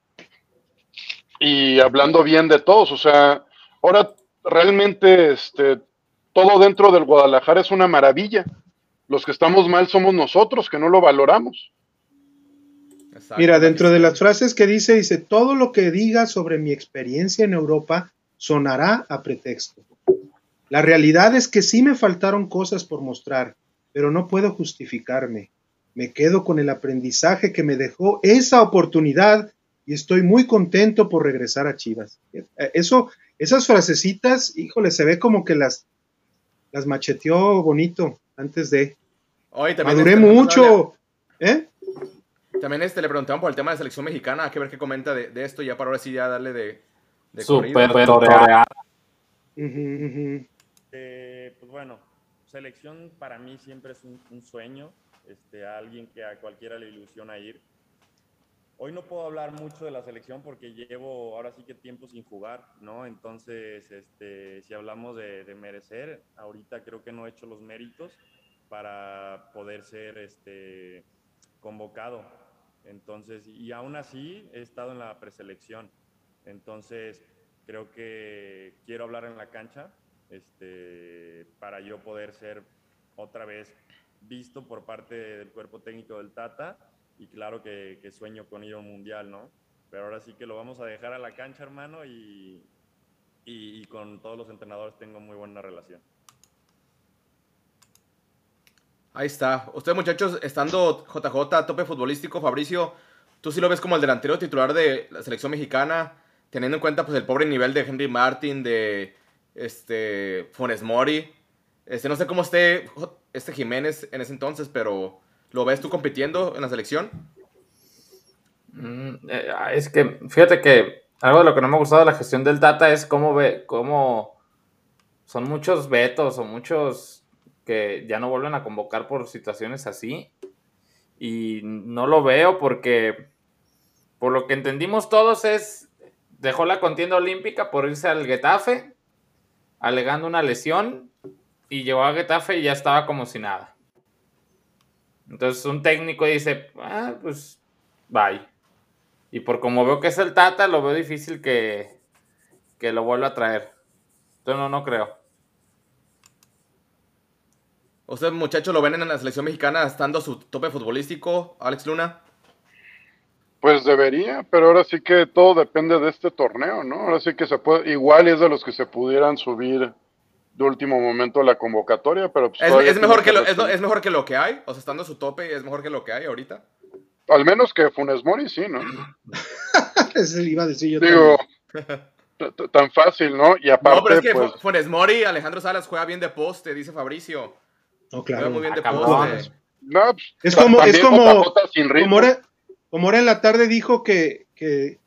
Y hablando bien de todos, o sea, ahora realmente este, todo dentro del Guadalajara es una maravilla. Los que estamos mal somos nosotros, que no lo valoramos. Exacto. Mira, dentro de las frases que dice, dice, todo lo que diga sobre mi experiencia en Europa sonará a pretexto. La realidad es que sí me faltaron cosas por mostrar, pero no puedo justificarme. Me quedo con el aprendizaje que me dejó esa oportunidad y estoy muy contento por regresar a Chivas. Eso, esas frasecitas, híjole, se ve como que las, las macheteó bonito antes de. Hoy también Maduré mucho. ¿Eh? También este, le preguntaban por el tema de selección mexicana, hay que ver qué comenta de, de esto, ya para ahora sí ya darle de, de Super torear. Uh -huh, uh -huh. Eh, pues bueno, selección para mí siempre es un, un, sueño, este, a alguien que a cualquiera le ilusiona ir. Hoy no puedo hablar mucho de la selección porque llevo ahora sí que tiempo sin jugar, ¿no? Entonces, este, si hablamos de, de merecer, ahorita creo que no he hecho los méritos para poder ser este, convocado. Entonces, y aún así he estado en la preselección. Entonces, creo que quiero hablar en la cancha este, para yo poder ser otra vez visto por parte del cuerpo técnico del Tata y claro que, sueño con ir a un mundial, ¿no? Pero ahora sí que lo vamos a dejar a la cancha, hermano, y, y con todos los entrenadores tengo muy buena relación. Ahí está. Ustedes, muchachos, estando JJ tope futbolístico, Fabricio, tú sí lo ves como el delantero titular de la selección mexicana, teniendo en cuenta pues el pobre nivel de Henry Martin, de este Funes Mori. Este, no sé cómo esté este Jiménez en ese entonces, pero ¿lo ves tú compitiendo en la selección? Mm, eh, es que, fíjate que algo de lo que no me ha gustado de la gestión del Tata es cómo ve, cómo son muchos vetos o muchos que ya no vuelven a convocar por situaciones así. Y no lo veo porque, por lo que entendimos todos, es dejó la contienda olímpica por irse al Getafe, alegando una lesión, y llegó a Getafe y ya estaba como si nada. Entonces un técnico dice, ah, pues, bye. Y por como veo que es el Tata, lo veo difícil que, que lo vuelva a traer. Entonces no, no creo. ¿Ustedes, muchachos, lo ven en la selección mexicana estando a su tope futbolístico, Alex Luna? Pues debería, pero ahora sí que todo depende de este torneo, ¿no? Ahora sí que se puede, igual es de los que se pudieran subir de último momento a la convocatoria, pero pues ¿Es, es mejor que lo, es, es, mejor que lo que hay, o sea, estando a su tope, es mejor que lo que hay ahorita. Al menos que Funes Mori, sí, ¿no? [LAUGHS] Eso iba a decir yo Digo, tan fácil, ¿no? Y aparte, no, pero es que pues, Funes Mori, Alejandro Salas juega bien de poste, dice Fabricio. No, claro. Juega muy bien de poste. no, pues, Es como, es como, como ahora, como ahora en la tarde dijo que, que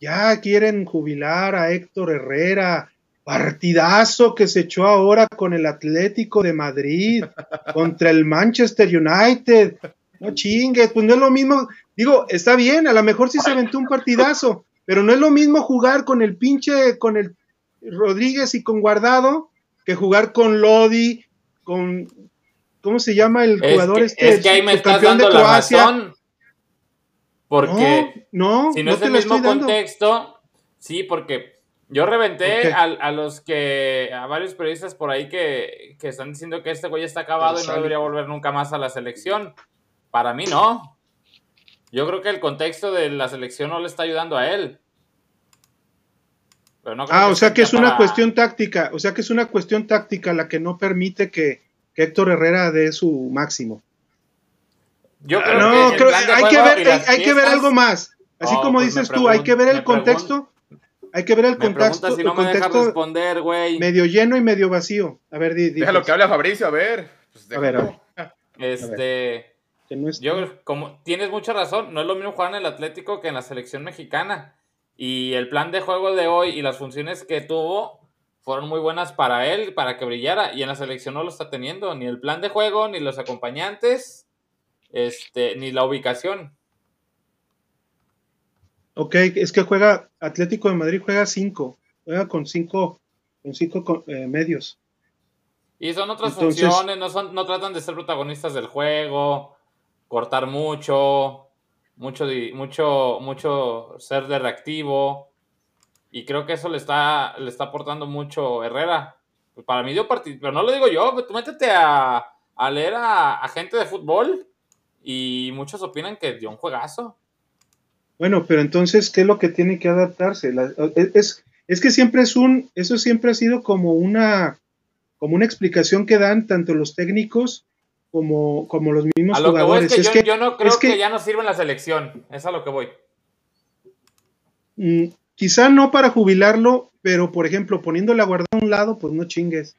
ya quieren jubilar a Héctor Herrera. Partidazo que se echó ahora con el Atlético de Madrid [LAUGHS] contra el Manchester United. No chingues, pues no es lo mismo. Digo, está bien, a lo mejor sí se aventó un partidazo, pero no es lo mismo jugar con el pinche, con el Rodríguez y con Guardado, que jugar con Lodi, con ¿cómo se llama el Es jugador que, este? es que ahí me estás campeón de dando la razón. Porque No, no, si no, no es el mismo dando. contexto, sí, porque Yo reventé a, a los que, a varios periodistas por ahí que, que están diciendo que este güey está acabado y no debería volver nunca más a la selección. Para mí no. Yo creo que el contexto de la selección no le está ayudando a él. Pero no creo Ah, o sea que es una para- cuestión táctica, o sea que es una cuestión táctica la que no permite que, que Héctor Herrera dé su máximo. Yo Ah, creo no, que creo- hay que ver, hay, que ver algo más. Así como pues dices tú, hay que ver el contexto, hay que ver el Me contexto, preguntas si el no me contexto responder, güey. medio lleno y medio vacío. A ver, di, di, Déjalo pues, que hable a Fabricio, a ver. Pues A ver, a déjalo. Este, que no es- yo como tienes mucha razón, no es lo mismo jugar en el Atlético que en la selección mexicana. Y el plan de juego de hoy y las funciones que tuvo fueron muy buenas para él, para que brillara. Y en la selección no lo está teniendo, ni el plan de juego, ni los acompañantes, este, ni la ubicación. Ok, es que juega, Atlético de Madrid juega cinco, juega con cinco, con cinco co- eh, medios. Y son otras Entonces- funciones, no, son, no tratan de ser protagonistas del juego, cortar mucho, mucho, di- mucho, mucho ser de reactivo. Y creo que eso le está, le está aportando mucho Herrera. Pues para mí dio partido, pero no lo digo yo, tú métete a, a leer a, a gente de fútbol y muchos opinan que dio un juegazo. Bueno, pero entonces, ¿qué es lo que tiene que adaptarse? La- es, es- que siempre es un, eso siempre ha sido como una, como una explicación que dan tanto los técnicos como, como los mismos A lo que voy jugadores. es que, Es yo, que- yo no creo es que, que- ya no sirve en la selección, es a lo que voy. Quizá no para jubilarlo, pero por ejemplo, poniéndole a guardar a un lado, pues no chingues.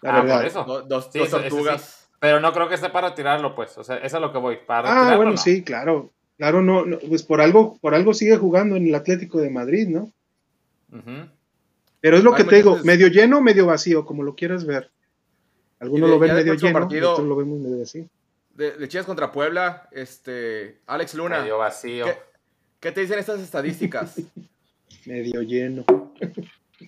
La Ah, verdad. por eso. Do- dos Sí, dos tortugas. Pero no creo que esté para tirarlo, pues. O sea, eso es a lo que voy. Para Ah, bueno, no. sí, claro. Claro, no, no, pues por algo, por algo sigue jugando en el Atlético de Madrid, ¿no? Ujú. Pero es lo que te digo, muchas- medio lleno, medio vacío, como lo quieras ver. Algunos de- lo ven medio lleno, partido- nosotros lo vemos medio vacío. De, de Chivas contra Puebla, este, Alex Luna, Medio vacío. ¿qué, qué te dicen estas estadísticas? [LAUGHS] Medio lleno.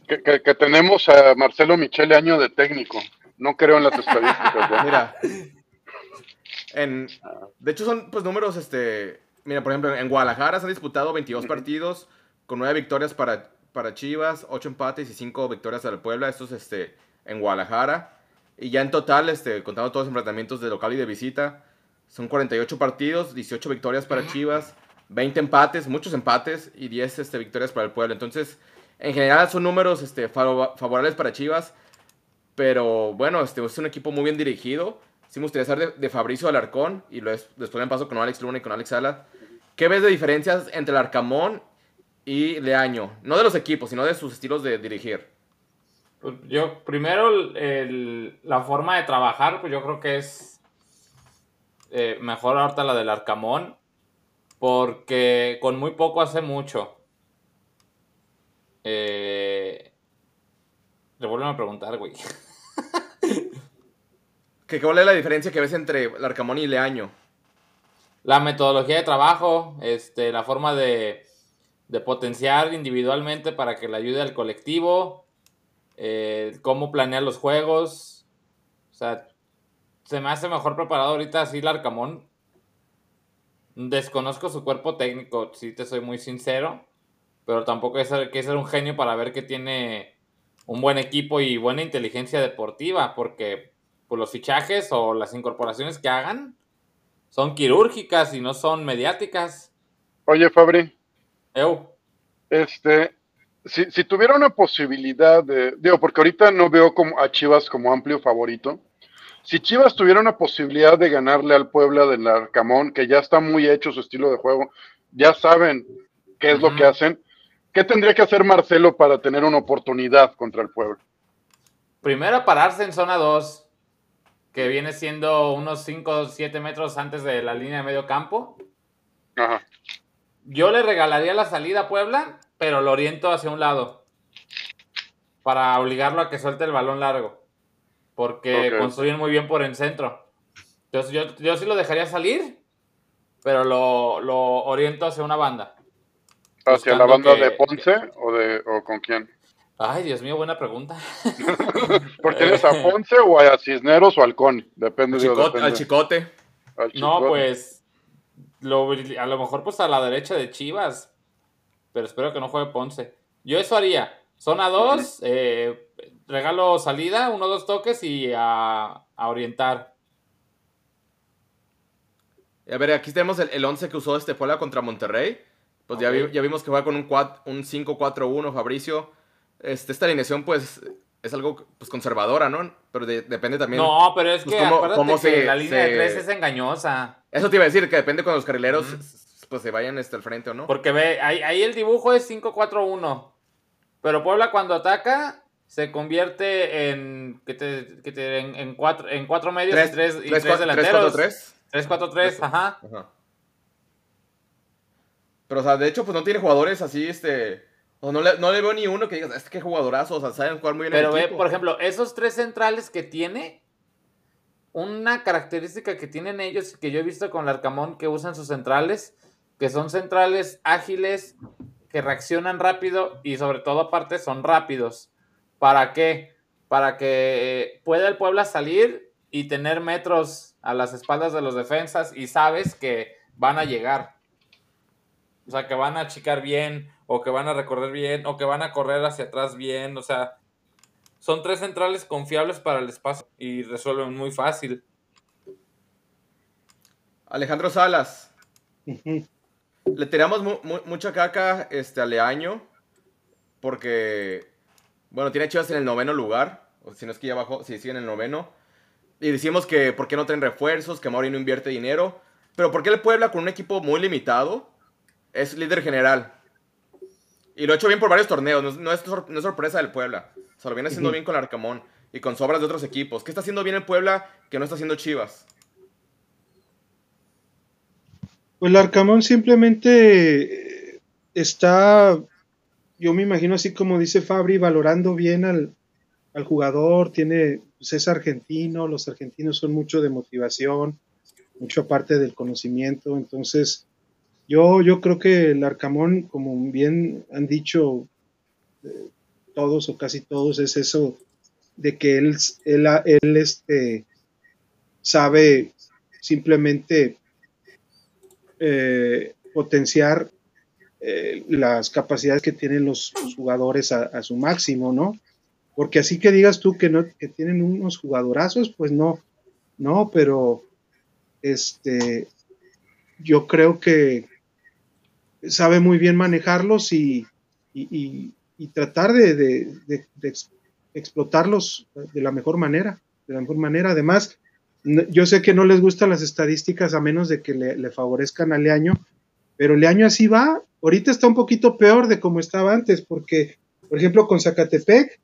Que, que- que tenemos a Marcelo Michele año de técnico. No creo en las estadísticas. ya. Mira, en, de hecho son pues números, este, mira, por ejemplo, en Guadalajara se han disputado 22 partidos con 9 victorias para, para Chivas, 8 empates y 5 victorias para el Puebla, estos este, en Guadalajara. Y ya en total, este, contando todos los enfrentamientos de local y de visita, son 48 partidos, 18 victorias para Chivas, 20 empates, muchos empates y 10 este, victorias para el Puebla. Entonces, en general son números este, favo- favorables para Chivas. Pero bueno, este es un equipo muy bien dirigido. Sí me gustaría de, Fabricio Alarcón y lo es- después me paso con Alex Luna y con Alex Sala. ¿Qué ves de diferencias entre el Arcamón y Leaño? No de los equipos, sino de sus estilos de dirigir. Pues Yo, primero, el- la forma de trabajar, pues yo creo que es eh, mejor ahorita la del Arcamón, porque con muy poco hace mucho. Eh, le vuelven a preguntar, güey. ¿Qué, ¿Cuál es la diferencia que ves entre el Arcamón y Leaño? La metodología de trabajo, este, la forma de, de potenciar individualmente para que le ayude al colectivo, eh, cómo planear los juegos. O sea, se me hace mejor preparado ahorita así el Arcamón. Desconozco su cuerpo técnico, si te soy muy sincero, pero tampoco hay que ser un genio para ver que tiene un buen equipo y buena inteligencia deportiva, porque pues, los fichajes o las incorporaciones que hagan son quirúrgicas y no son mediáticas. Oye, Fabri, Eu, este, si, si tuviera una posibilidad de, digo, porque ahorita no veo como a Chivas como amplio favorito. Si Chivas tuviera una posibilidad de ganarle al Puebla del Arcamón, que ya está muy hecho su estilo de juego, ya saben qué es lo que hacen, ¿qué tendría que hacer Marcelo para tener una oportunidad contra el Puebla? primero pararse en zona 2, que viene siendo unos 5 o 7 metros antes de la línea de medio campo. Ajá. Yo le regalaría la salida a Puebla, pero lo oriento hacia un lado. Para obligarlo a que suelte el balón largo. Porque construyen muy bien por el centro. Entonces yo, yo sí lo dejaría salir, pero lo, lo oriento hacia una banda. ¿Hacia la banda que- de Ponce o, de, o con quién? Ay, Dios mío, buena pregunta. [LAUGHS] ¿Porque tienes a Ponce o a Cisneros o? Depende, Al digo, chicote, depende. al chicote. Al No, pues lo- a lo mejor pues a la derecha de Chivas, pero espero que no juegue Ponce. Yo eso haría. Zona 2, eh, regalo salida, uno o dos toques y a, a orientar. A ver, aquí tenemos el, el 11 que usó este Puebla contra Monterrey. Pues ya, Ok. vi- ya vimos que juega con un, un 5-4-1, Fabricio. Este, esta alineación, pues, es algo pues, conservadora, ¿no? Pero de- depende también. No, pero es pues, que cómo- acuérdate cómo que se- la línea de se- tres es engañosa. Eso te iba a decir, que depende cuando los carrileros pues, se vayan este, al frente o no. Porque ve, ahí, ahí el dibujo es 5-4-1. Pero Puebla cuando ataca se convierte en que te, que te- en, en cuatro, en cuatro medios y tres, y tres delanteros. 3-4-3. 3-4-3, ajá. Ajá. Pero, o sea, de hecho, pues no tiene jugadores así, este. O no le, no le veo ni uno que digas, es que jugadorazo, o sea, saben jugar muy bien Pero el ve, equipo. por ejemplo, esos tres centrales que tiene, una característica que tienen ellos, que yo he visto con Larcamón que usan sus centrales, que son centrales ágiles, que reaccionan rápido y sobre todo aparte son rápidos. ¿Para qué? Para que eh, pueda el Puebla salir y tener metros a las espaldas de los defensas y sabes que van a llegar. O sea, que van a achicar bien, o que van a recorrer bien, o que van a correr hacia atrás bien. O sea, son tres centrales confiables para el espacio y resuelven muy fácil. Alejandro Salas. [LAUGHS] Le tiramos mu- mu- mucha caca este, a Leaño. Porque, bueno, tiene Chivas en el noveno lugar. O si no es que ya bajó, si sigue en el noveno. Y decimos que por qué no traen refuerzos, que Mauri no invierte dinero. Pero ¿por qué el Puebla con un equipo muy limitado es líder general? Y lo ha hecho bien por varios torneos. No, es- no es, sor- no es sorpresa del Puebla. O sea, lo viene haciendo bien con Arcamón. Y con sobras de otros equipos. ¿Qué está haciendo bien el Puebla que no está haciendo Chivas? Pues el Arcamón simplemente eh, está, yo me imagino así como dice Fabri, valorando bien al, al jugador, tiene, pues es argentino, los argentinos son mucho de motivación, mucho aparte del conocimiento, entonces yo, yo creo que el Arcamón, como bien han dicho eh, todos o casi todos, es eso de que él, él, él este, sabe simplemente eh, potenciar eh, las capacidades que tienen los, jugadores a, su máximo, ¿no? Porque así que digas tú que no que tienen unos jugadorazos, pues no, no, pero este yo creo que sabe muy bien manejarlos y, y, tratar de, de, de, explotarlos de la mejor manera, de la mejor manera. Además, yo sé que no les gustan las estadísticas a menos de que le, favorezcan a Leaño, pero Leaño así va. Ahorita está un poquito peor de como estaba antes, porque, por ejemplo, con Zacatepec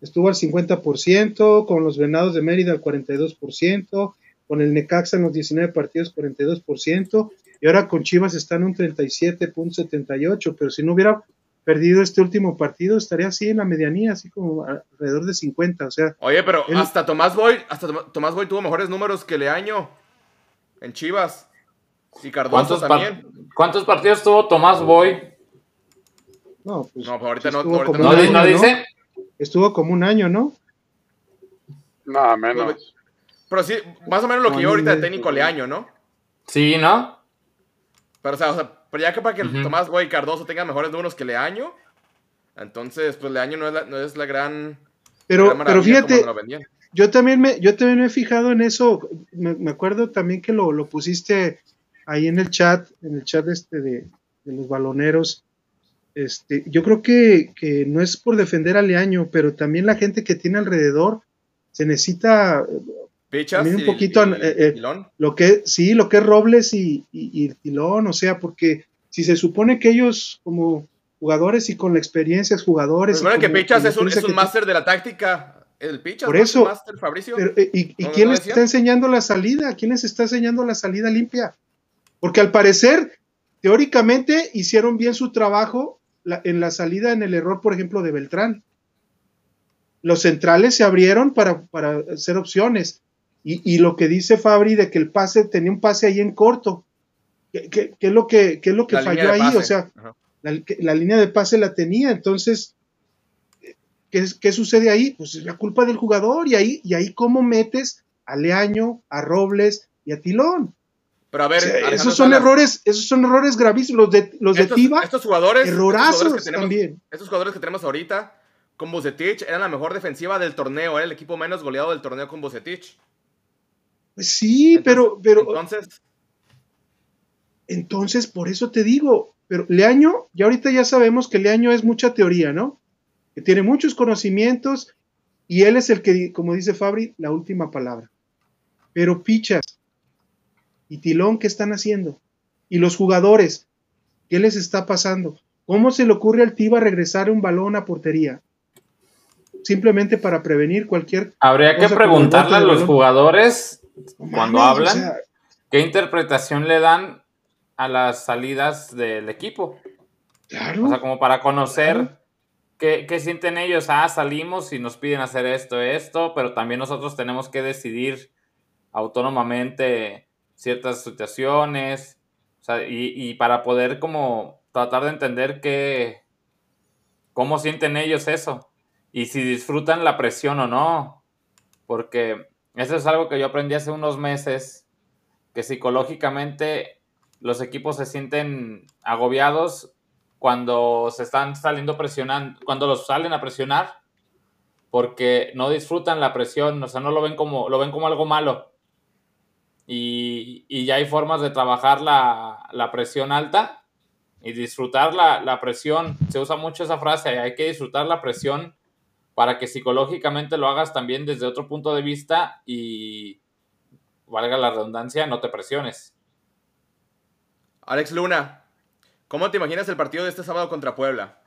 estuvo al 50%, con los Venados de Mérida al 42%, con el Necaxa en los 19 partidos 42%, y ahora con Chivas está en un 37.78%, pero si no hubiera perdido este último partido, estaría así en la medianía, así como alrededor de 50, o sea. Oye, pero él... hasta Tomás Boy, hasta Tomás Boy tuvo mejores números que Leaño en Chivas. Y Cardoso ¿Cuántos también. Par ¿Cuántos partidos tuvo Tomás Boy? No, pues. No, pues ahorita no, ahorita como ¿No, año, no dice? Estuvo como un año, ¿no? Nada menos. Pero sí, más o menos lo que No, yo ahorita de- técnico Leaño, ¿no? Sí, ¿no? Pero, o sea, o sea, pero ya que para que. Tomás Boy y Cardoso tengan mejores números que Leaño, entonces, pues Leaño no es la, no es la gran. Pero, gran pero fíjate, yo también me, yo también me he fijado en eso. Me, me acuerdo también que lo, lo pusiste ahí en el chat, en el chat este de, de los baloneros. Este, yo creo que, que no es por defender a Leaño, pero también la gente que tiene alrededor se necesita Pichas un poquito, y- eh, eh, lo que sí, lo que es Robles y, y, Tilón, o sea, porque si se supone que ellos como jugadores y con la experiencia, jugadores. Pues y bueno, que Pichas es un, es un máster de la táctica. El Pichas Por eso, un máster, Fabricio. Pero, eh, ¿Y, y ¿No- quién les está enseñando la salida? ¿Quién les está enseñando la salida limpia? Porque al parecer, teóricamente, hicieron bien su trabajo la- en la salida, en el error, por ejemplo, de Beltrán. Los centrales se abrieron para, para hacer opciones. Y, y lo que dice Fabri de que el pase tenía un pase ahí en corto. ¿Qué, qué- qué es lo que, qué es lo que La falló ahí? pase. O sea, la, línea de pase la tenía, entonces, ¿qué, qué sucede ahí? Pues es la culpa del jugador, y ahí, y ahí cómo metes a Leaño, a Robles y a Tilón. Pero a O ver, sea, esos son errores, esos son errores gravísimos. Los de, los de estos, Tiva, estos jugadores, estos errorazos jugadores que tenemos, también. estos jugadores que tenemos ahorita, con Bucetich, era la mejor defensiva del torneo, era el equipo menos goleado del torneo con Bucetich. Pues sí, pero, pero Entonces, entonces por eso te digo, pero Leaño, ya ahorita ya sabemos que Leaño es mucha teoría, ¿no? Que tiene muchos conocimientos y él es el que, como dice Fabri, la última palabra. Pero Pichas y Tilón, ¿qué están haciendo? Y los jugadores, ¿qué les está pasando? ¿Cómo se le ocurre al Tiva regresar un balón a portería? Simplemente para prevenir cualquier Habría que preguntarle a los jugadores cuando hablan o sea, qué interpretación le dan a las salidas del equipo. claro. O sea, como para conocer Claro. qué, qué sienten ellos. Ah, salimos y nos piden hacer esto, esto, pero también nosotros tenemos que decidir autónomamente ciertas situaciones. O sea, y, y para poder como tratar de entender qué, cómo sienten ellos eso. Y si disfrutan la presión o no. Porque eso es algo que yo aprendí hace unos meses, que psicológicamente los equipos se sienten agobiados cuando se están saliendo presionando, cuando los salen a presionar, porque no disfrutan la presión, o sea, no lo ven como, lo ven como algo malo. Y, y ya hay formas de trabajar la, la presión alta y disfrutar la, la presión. Se usa mucho esa frase, hay que disfrutar la presión para que psicológicamente lo hagas también desde otro punto de vista y, valga la redundancia, no te presiones. Alex Luna, ¿cómo te imaginas el partido de este sábado contra Puebla?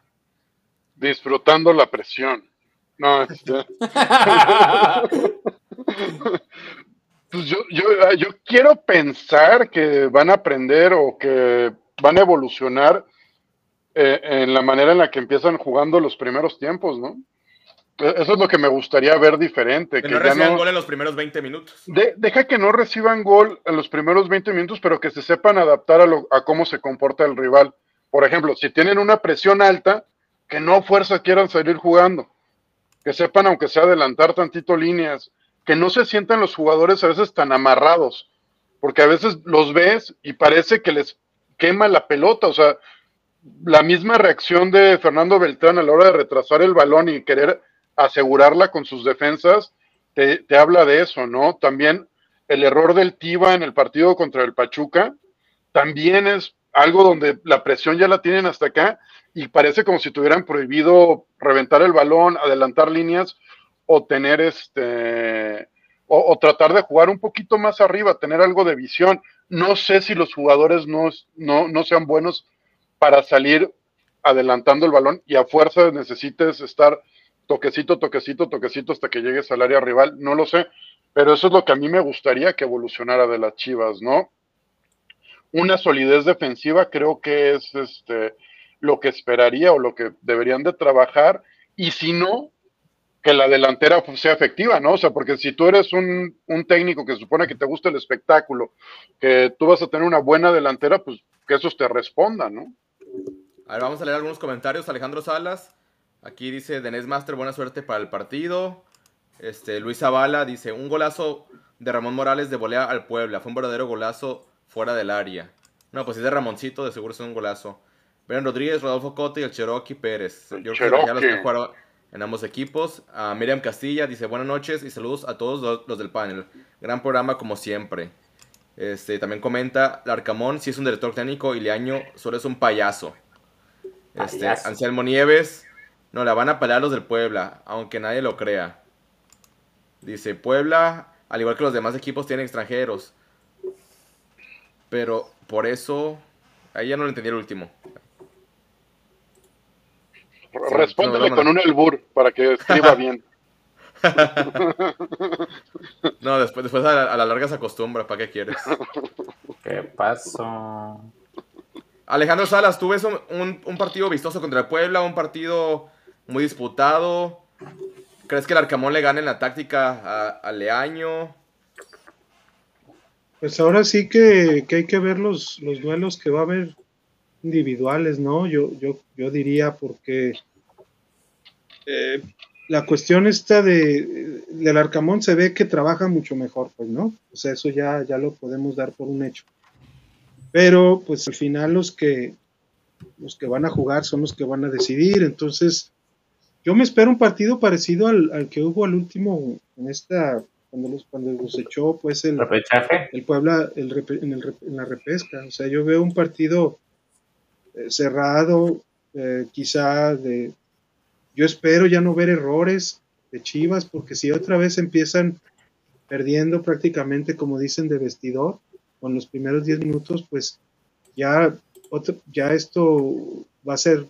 Disfrutando la presión. No, este, [LAUGHS] [LAUGHS] pues yo, yo, yo quiero pensar que van a aprender o que van a evolucionar eh, en la manera en la que empiezan jugando los primeros tiempos, ¿no? Eso es lo que me gustaría ver diferente. Que Que no reciban no, gol en los primeros 20 minutos. de- deja que no reciban gol en los primeros 20 minutos, pero que se sepan adaptar a, lo- a cómo se comporta el rival. Por ejemplo, si tienen una presión alta, que no fuerza quieran salir jugando. Que sepan, aunque sea adelantar tantito líneas, que no se sientan los jugadores a veces tan amarrados, porque a veces los ves y parece que les quema la pelota. O sea, la misma reacción de Fernando Beltrán a la hora de retrasar el balón y querer asegurarla con sus defensas, te, te habla de eso, ¿no? También el error del Tiva en el partido contra el Pachuca, también es algo donde la presión ya la tienen hasta acá y parece como si tuvieran prohibido reventar el balón, adelantar líneas o tener este o, tratar de jugar un poquito más arriba, tener algo de visión. No sé si los jugadores no, no, no sean buenos para salir adelantando el balón y a fuerza necesites estar toquecito, toquecito, toquecito hasta que llegues al área rival, no lo sé, pero eso es lo que a mí me gustaría que evolucionara de las Chivas, ¿no? Una solidez defensiva creo que es este lo que esperaría o lo que deberían de trabajar y si no, que la delantera sea efectiva, ¿no? O sea, porque si tú eres un, un técnico que supone que te gusta el espectáculo, que tú vas a tener una buena delantera, pues que esos te respondan, ¿no? A ver, vamos a leer algunos comentarios. Alejandro Salas. Aquí dice Denés Master, buena suerte para el partido. Este, Luis Zavala dice, un golazo de Ramón Morales de volea al Puebla. Fue un verdadero golazo fuera del área. No, pues si es de Ramoncito, de seguro es un golazo. Brian Rodríguez, Rodolfo Cote y el Cherokee Pérez. Yo creo que ya los que jugaron en ambos equipos. A Miriam Castilla dice, buenas noches y saludos a todos los, los del panel. Gran programa como siempre. Este, también comenta, Larcamón sí es un director técnico y Leaño solo es un payaso. Este, Payaso. Anselmo Nieves, no, la van a pelear los del Puebla, aunque nadie lo crea. Dice, Puebla, al igual que los demás equipos, tienen extranjeros. Pero por eso, ahí ya no lo entendí el último. Respóndele no, no, con no. un albur para que escriba [LAUGHS] bien. [LAUGHS] No, después, después a, la, a la larga se acostumbra, ¿para qué quieres? ¿Qué pasó? Alejandro Salas, ¿tú ves un, un- un partido vistoso contra el Puebla? ¿Un partido muy disputado? ¿Crees que el Arcamón le gane en la táctica a, a Leaño? Pues ahora sí que, que hay que ver los, los duelos que va a haber individuales, ¿no? Yo, yo, yo diría porque eh, la cuestión esta de del Arcamón se ve que trabaja mucho mejor, pues, ¿no? O sea, eso ya, ya lo podemos dar por un hecho. Pero, pues al final los que los que van a jugar son los que van a decidir. Entonces, yo me espero un partido parecido al, al que hubo al último en esta cuando los cuando los echó pues el, Repechaje. el Puebla el en, el en la repesca. O sea, yo veo un partido eh, cerrado, eh, quizá de... Yo espero ya no ver errores de Chivas, porque si otra vez empiezan perdiendo prácticamente, como dicen, de vestidor, con los primeros 10 minutos, pues ya, otro- ya esto va a ser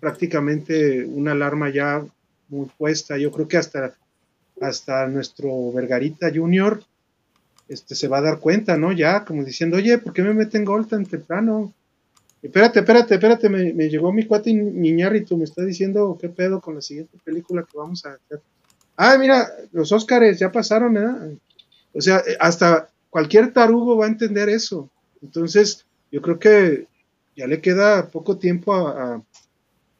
prácticamente una alarma ya muy puesta. Yo creo que hasta, hasta nuestro Vergarita Junior este, se va a dar cuenta, ¿no? Ya, como diciendo, oye, ¿por qué me meten gol tan temprano? Espérate, espérate, espérate, me, llegó mi cuate Niñarrito, me está diciendo qué pedo con la siguiente película que vamos a hacer. Ah, mira, los Óscares ya pasaron, ¿verdad? O sea, eh, hasta cualquier tarugo va a entender eso. Entonces, yo creo que ya le queda poco tiempo a,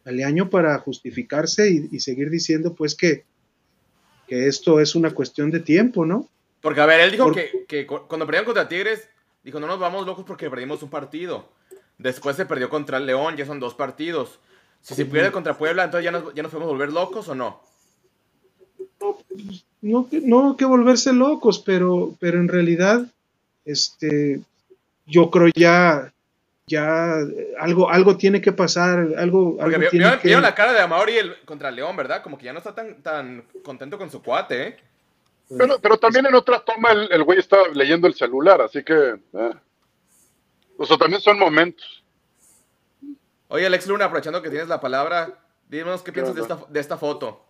a Leaño para justificarse y, y seguir diciendo, pues, que, que esto es una cuestión de tiempo, ¿no? Porque, a ver, él dijo que, que cu- cuando perdieron contra Tigres, dijo, no nos vamos locos porque perdimos un partido. Después se perdió contra el León, ya son dos partidos. Si se pierde contra Puebla, entonces ya nos, ya nos podemos volver locos o no. no, que- no que volverse locos, pero, pero en realidad, este, yo creo ya, ya algo, algo tiene que pasar, algo, Porque algo vio- tiene vieron, que- vieron la cara de Amauri el- contra León, ¿verdad? Como que ya no está tan, tan contento con su cuate, ¿eh? Pero, pero también en otra toma el, el güey estaba leyendo el celular, así que. eh. O sea, también son momentos. Oye, Alex Luna, aprovechando que tienes la palabra, díganos qué piensas de esta, de esta foto.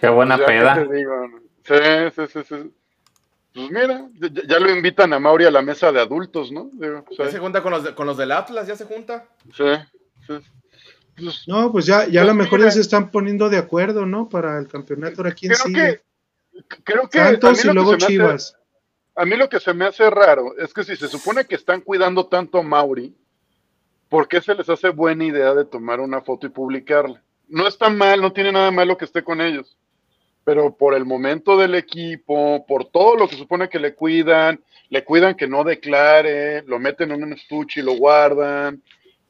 Qué buena Ya, ¿qué peda. digo? Sí, sí, sí, sí. Pues mira, ya, ya lo invitan a Mauri a la mesa de adultos, ¿no? Digo, o sea, Ya se junta con los, de- con los del Atlas, ya se junta. sí, sí. Pues, No, pues ya, ya a Pues lo mejor mira. ya se están poniendo de acuerdo, ¿no? Para el campeonato, ahora quién creo sigue. que. Creo que. Santos a y mí lo que luego hace- Chivas. A mí lo que se me hace raro es que si se supone que están cuidando tanto a Mauri, ¿por qué se les hace buena idea de tomar una foto y publicarla? No está mal, no tiene nada malo que esté con ellos, pero por el momento del equipo, por todo lo que supone que le cuidan, le cuidan que no declare, lo meten en un estuche y lo guardan.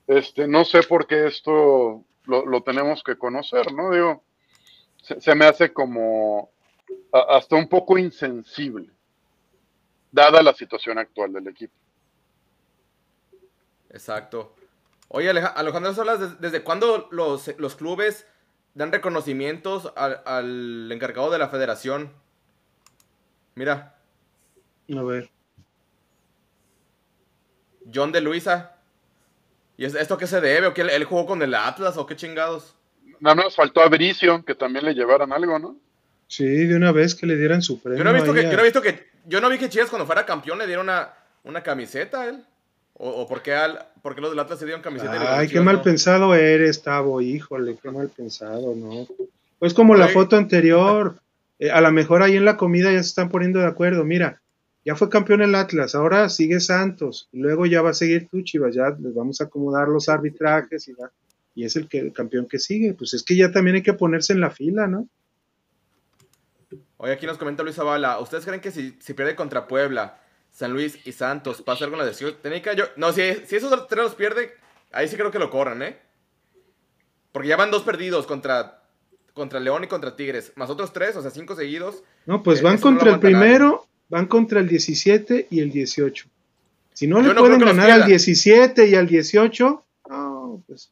Este, no sé por qué esto lo, lo tenemos que conocer, ¿no? Digo, se, me hace como hasta un poco insensible dada la situación actual del equipo. Exacto. Oye, Aleja- Alejandro Solas, ¿des- ¿desde cuándo los, los clubes dan reconocimientos al, al encargado de la federación? Mira, A ver. John de Luisa. ¿Y es- esto qué se debe? ¿O qué él, él jugó con el Atlas o qué chingados? Nada más faltó a Bricio que también le llevaran algo, ¿no? Sí, de una vez que le dieran su premio. Yo no he visto que, a- yo no he visto que, yo no vi que Chivas cuando fuera campeón le dieron una, una camiseta a él. O, o por, qué al, por qué los del Atlas se dieron camiseta y los de Ay, qué Chivas mal no? pensado eres, Tavo, híjole, qué mal pensado, ¿no? Pues como la foto anterior, eh, a lo mejor ahí en la comida ya se están poniendo de acuerdo, mira, ya fue campeón el Atlas, ahora sigue Santos, y luego ya va a seguir tú, Chivas, ya les vamos a acomodar los arbitrajes y, ya- y es el, que, el campeón que sigue, pues es que ya también hay que ponerse en la fila, ¿no? Oye, aquí nos comenta Luis Zavala. ¿Ustedes creen que si, si pierde contra Puebla, San Luis y Santos, pasa algo con la decisión técnica? Yo, no, si, si esos tres los pierde, ahí sí creo que lo corran, ¿eh? Porque ya van dos perdidos contra, contra León y contra Tigres. Más otros tres, o sea, cinco seguidos. No, pues Eh, van no contra el nadie. primero, van contra el 17 y el 18. Si no Yo le no pueden ganar al pierda. 17 y al 18, no, pues.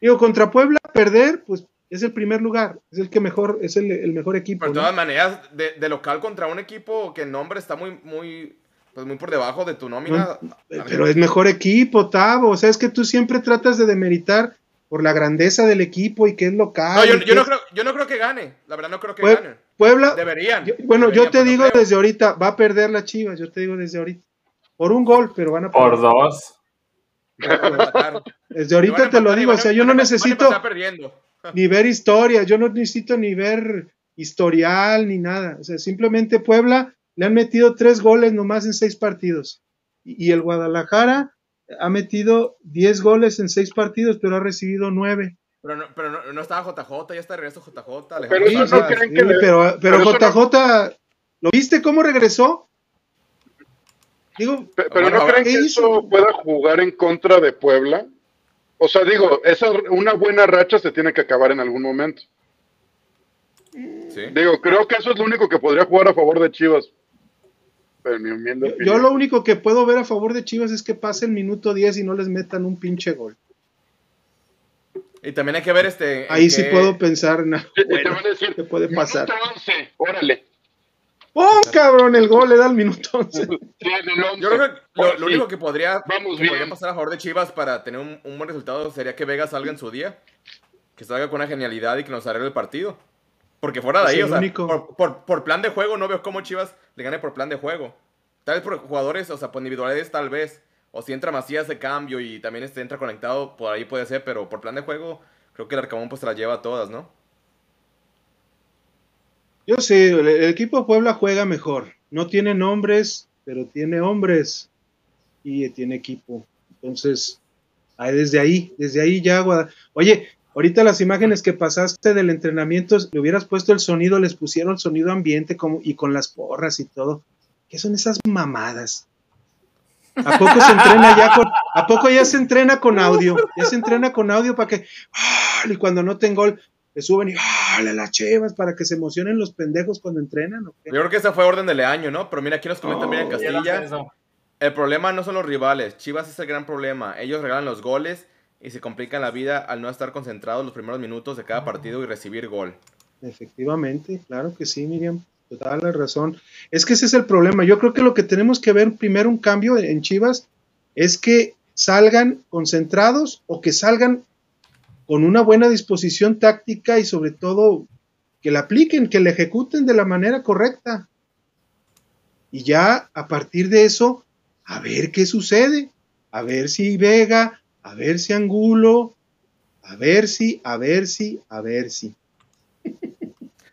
Digo, contra Puebla, perder, pues es el primer lugar, es el que mejor, es el, el mejor equipo. Pero de ¿no? todas maneras, de, de local contra un equipo que en nombre está muy, muy, pues muy por debajo de tu nómina. Pero es mejor equipo, Tavo. O sea, es que tú siempre tratas de demeritar por la grandeza del equipo y que es local. No, yo, y yo que no creo, yo no creo que gane. La verdad no creo que Pue- ganen. Puebla, Deberían. yo- bueno, deberían, yo te digo creo. desde ahorita, va a perder la Chivas, yo te digo desde ahorita. Por un gol, pero van a Por perder. dos. Empatar. Desde ahorita te lo digo, van o sea, yo van no necesito [LAUGHS] ni ver historia, yo no necesito ni ver historial ni nada. O sea, simplemente Puebla le han metido tres goles nomás en seis partidos. Y, y el Guadalajara ha metido diez goles en seis partidos, pero ha recibido nueve. Pero no, pero no, no estaba JJ, ya está de regreso JJ. Pero Alejandro eso Sí, no sea, creen sí, que le- pero, pero pero eso no- JJ, ¿lo viste cómo regresó? Digo, Pe- Pero Bueno, ¿no creen ¿qué que hizo? eso pueda jugar en contra de Puebla? O sea, digo, esa, una buena racha se tiene que acabar en algún momento. Sí. Digo, creo que eso es lo único que podría jugar a favor de Chivas. En mi humilde Yo, lo único que puedo ver a favor de Chivas es que pase el minuto 10 y no les metan un pinche gol. Y también hay que ver este. Ahí sí qué- puedo pensar en algo bueno van a decir, que puede pasar. minuto 11, órale. ¡Pum, cabrón! El gol le da el minuto 11. Sí, en el 11. Yo creo que lo, Ahora lo sí. único que podría, Vamos que podría bien. pasar a favor de Chivas para tener un, un buen resultado sería que Vega salga en su día. Que salga con una genialidad y que nos arregle el partido. Porque fuera de ahí, o sea, por, por- por plan de juego no veo cómo Chivas le gane por plan de juego. Tal vez por jugadores, o sea, por individualidades tal vez. O si entra Macías de cambio y también este entra conectado, por ahí puede ser, pero por plan de juego creo que el Arcamón pues se las lleva a todas, ¿no? Yo sé, el, el equipo de Puebla juega mejor. No tiene nombres, pero tiene hombres y tiene equipo. Entonces, desde ahí, desde ahí ya. Guada- Oye, ahorita las imágenes que pasaste del entrenamiento, le hubieras puesto el sonido, les pusieron sonido ambiente como, y con las porras y todo. ¿Qué son esas mamadas? ¿A poco se entrena ya con, a poco ya se entrena con audio? Ya se entrena con audio para que, ¡ah! y cuando no tengo gol, le suben y ¡ah! las chevas para que se emocionen los pendejos cuando entrenan. ¿o qué? Yo creo que esa fue orden del año, ¿no? Pero mira, aquí nos comentan bien en Castilla. El problema no son los rivales, Chivas es el gran problema. Ellos regalan los goles y se complican la vida al no estar concentrados los primeros minutos de cada partido y recibir gol. Efectivamente, claro que sí, Miriam. Toda la razón. Es que ese es el problema. Yo creo que lo que tenemos que ver primero un cambio en Chivas es que salgan concentrados o que salgan con una buena disposición táctica y sobre todo que la apliquen, que la ejecuten de la manera correcta. Y ya a partir de eso, a ver qué sucede. A ver si Vega, a ver si Angulo, a ver si, a ver si, a ver si. [LAUGHS]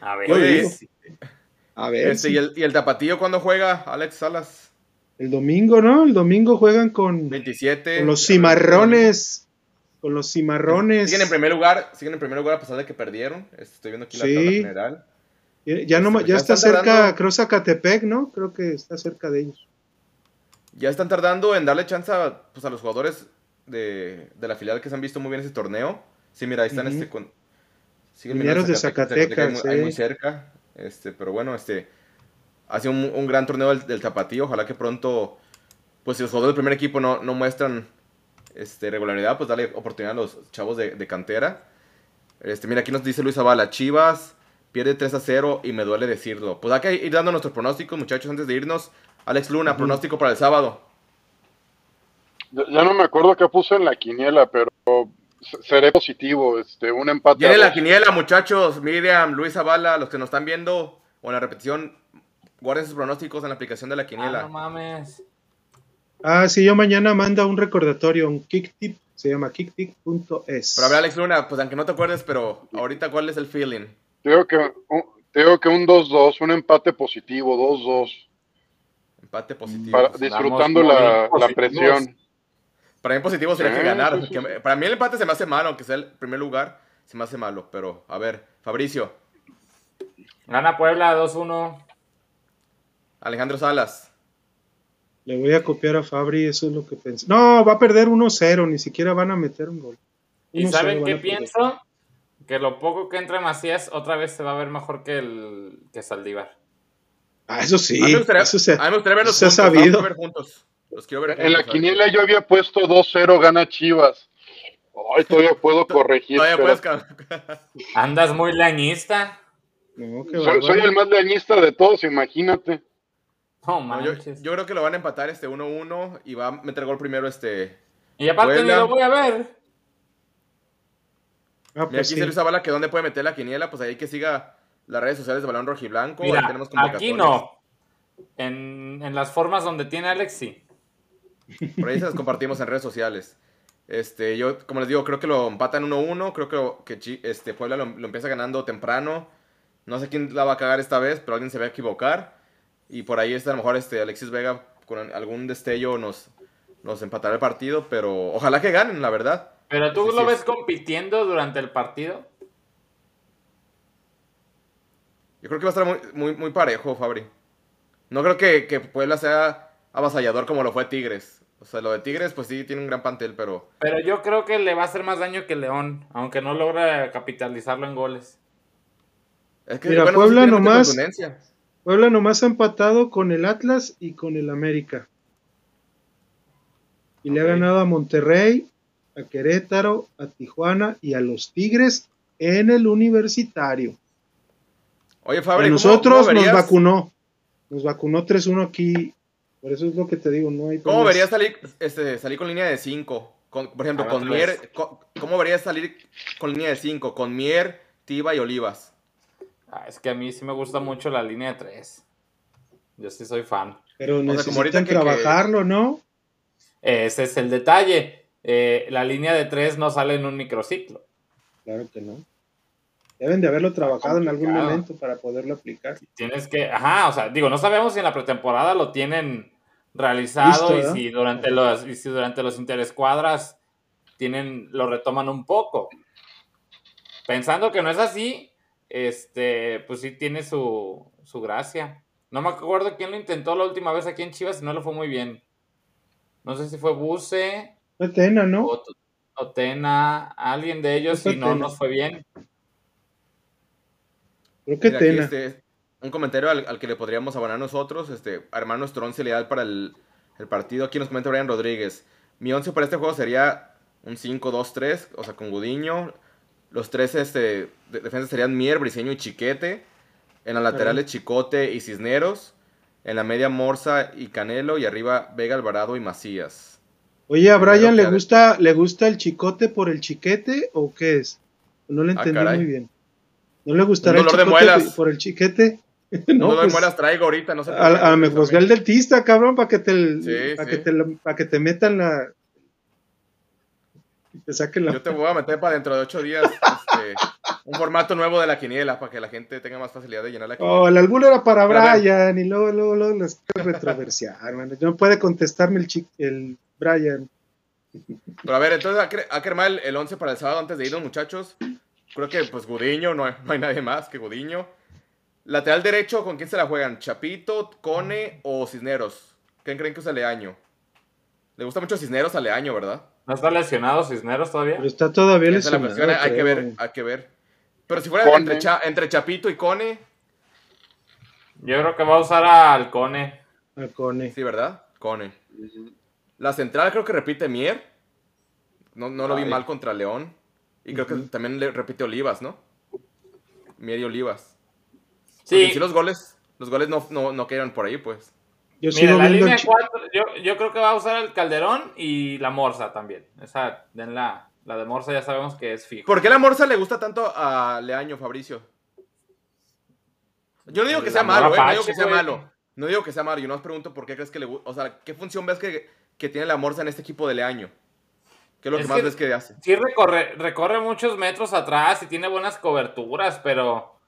A ver. Oye, digo. A ver Este, si. y, el, y el tapatío cuando juega, Alex Salas, El domingo, ¿no? El domingo juegan con, 27. con los cimarrones. Con los cimarrones. Siguen en primer lugar, siguen en primer lugar a pesar de que perdieron. Estoy viendo aquí la Sí. tabla general. Ya, no, Este, ya ya está cerca, tardando. creo Zacatepec, ¿no? Creo que está cerca de ellos. Ya están tardando en darle chance a, pues, a los jugadores de, de la filial que se han visto muy bien ese torneo. Sí, mira, ahí están Ujú. este con Mineros de Zacatecas, Zacatecas, ahí muy, cerca. Este, pero bueno, este ha sido un, un gran torneo del, del Tapatío. Ojalá que pronto, pues si los jugadores del primer equipo no, no muestran este, regularidad, pues darle oportunidad a los chavos de, de cantera. Este, mira, aquí nos dice Luis Zavala, Chivas pierde 3 a 0 y me duele decirlo. Pues hay que ir dando nuestros pronósticos, muchachos, antes de irnos. Alex Luna, pronóstico para el sábado. Ya, no me acuerdo qué puse en la quiniela, pero se- seré positivo. Este, un empate. Viene a la quiniela, muchachos. Miriam, Luis Zavala, los que nos están viendo o en la repetición, guarden sus pronósticos en la aplicación de la Ah, quiniela. no mames. Ah, sí, yo mañana manda un recordatorio, un kicktip, se llama kicktip.es. Pero a ver, Alex Luna, pues aunque no te acuerdes, pero ahorita, ¿cuál es el feeling? Digo que, un- digo que un 2-2, un empate positivo, 2-2. Empate positivo. Para, Para, disfrutando la, la presión. mí positivo sería Sí, que ganar. sí, sí. que- para mí el empate se me hace malo, aunque sea el primer lugar, se me hace malo. Pero, a ver, Fabricio, Gana Puebla 2-1. Alejandro Salas. Le voy a copiar a Fabri, eso es lo que pensé. No, va a perder 1-0, ni siquiera van a meter un gol. ¿Y 1-0 saben qué pienso? Que lo poco que entra Macías otra vez se va a ver mejor que el que Saldívar. Ah, eso sí, a, mí me gustaría, eso se- a mí me gustaría verlos se ha juntos. Los sabido. quiero ver juntos. Los quiero ver En la juntos, quiniela yo había puesto 2-0 gana Chivas. Ay, todavía puedo corregir. Todavía pero puedes [LAUGHS] Andas muy lañista. No, soy, el más leañista de todos, imagínate. No No, yo, yo creo que lo van a empatar este 1-1 y va a meter gol primero este. y aparte Puebla. ni lo voy a ver. Ah, pues aquí sí. Zavala que dónde puede meter la quiniela, pues ahí que siga las redes sociales de Balón Rojiblanco. ahí Mira, tenemos aquí no. En, en las formas donde tiene Alex, sí. Por ahí se las compartimos en redes sociales. Este, yo, como les digo, creo que lo empatan 1-1. Creo que, lo- que Chi- este, Puebla lo, lo empieza ganando temprano. No sé quién la va a cagar esta vez, pero alguien se va a equivocar. Y por ahí está a lo mejor este, Alexis Vega con algún destello nos, nos empatará el partido. Pero ojalá que ganen, la verdad. Pero tú Sí, lo sí, ves es- compitiendo durante el partido. Yo creo que va a estar muy, muy, muy parejo, Fabri. No creo que, que Puebla sea avasallador como lo fue Tigres. O sea, lo de Tigres, pues sí, tiene un gran plantel, pero Pero yo creo que le va a hacer más daño que León, aunque no logra capitalizarlo en goles. es que Mira, bueno, Puebla nomás-. Puebla nomás ha empatado con el Atlas y con el América. Y le ha ganado a Monterrey, a Querétaro, a Tijuana y a los Tigres en el universitario. Oye, A Fabri, ¿cómo- nosotros cómo nos vacunó. Nos vacunó 3-1 aquí. Por eso es lo que te digo, no hay ¿Cómo verías salir, este, salir con línea de 5? Por ejemplo, A ver, con Mier. ¿Cómo verías salir con línea de 5? Con Mier, Tiba y Olivas. Ah, es que a mí sí me gusta mucho la línea de tres. Yo sí soy fan. Pero como necesitan que- que- trabajarlo, ¿no? Ese es el detalle. Eh, la línea de tres no sale en un microciclo. Claro que no. Deben de haberlo trabajado en algún momento para poderlo aplicar. Tienes que, ajá, o sea, digo, no sabemos si en la pretemporada lo tienen realizado Listo, y si durante los y si durante los interescuadras tienen lo retoman un poco. Pensando que no es así, este, pues sí tiene su, su gracia. No me acuerdo quién lo intentó la última vez aquí en Chivas y no lo fue muy bien. No sé si fue Buse Tena, ¿no? o, o Tena, alguien de ellos y no Tena. nos fue bien. Creo que Mira, Tena. este, un comentario al, al que le podríamos abonar nosotros, este, armar nuestro once ideal para el, el partido. Aquí nos comenta Brian Rodríguez. Mi once para este juego sería un 5-2-3, o sea, con Gudiño. Los tres este, de- defensas serían Mier, Briseño y Chiquete. En las laterales, Chicote y Cisneros. En la media, Morza y Canelo. Y arriba, Vega, Alvarado y Macías. Oye, ¿a Brian le gusta, le gusta el chicote por el chiquete o qué es? No le Ah, entendí muy bien. ¿No le gustará el chicote por el chiquete? [LAUGHS] [LAUGHS] No, no, lo pues, mueras traigo ahorita, no sé. a, a, me me- el dentista, cabrón, para que te, Sí, para sí. que te, la- para que te metan la, y te saquen la, Yo te [LAUGHS] voy a meter para dentro de ocho días este, un formato nuevo de la quiniela para que la gente tenga más facilidad de llenar la quiniela. Oh, el alguno era para. Brian y luego, luego, luego les quiero retroversiar, man. No puede contestarme el, el Brian. Pero a ver, entonces que armar el, el 11 para el sábado antes de irnos, muchachos. Creo que pues Gudiño, no hay, no hay nadie más que Gudiño. Lateral derecho, ¿con quién se la juegan? ¿Chapito, Cone o Cisneros? ¿Quién creen que usa Leaño? Le gusta mucho Cisneros a Leaño, ¿verdad? ¿No está lesionado Cisneros todavía? Pero está todavía es la lesionado. cuestión, hay que ver, hay que ver. Pero si fuera Cone. entre, Cha- entre Chapito y Cone, Yo creo que va a usar a Alcone. Alcone. sí, ¿verdad? Cone. La central creo que repite Mier. No, no lo vi mal contra León. Y creo que también le repite Olivas, ¿no? Mier y Olivas. Sí, los goles, los goles no, no, no cayeron por ahí, pues. Yo mira, la línea el chi- 4, yo, yo creo que va a usar el Calderón y la Morsa también. Esa, den la, la de Morsa ya sabemos que es fijo. ¿Por qué la Morsa le gusta tanto a Leaño, Fabricio? Yo no digo que sea malo, ¿eh? No digo que sea güey. malo. No digo que sea malo. Yo no os pregunto por qué crees que le gusta. O sea, ¿qué función ves que, que tiene la Morsa en este equipo de Leaño? ¿Qué es lo Es que más que- ves que hace? Sí recorre, recorre muchos metros atrás y tiene buenas coberturas, pero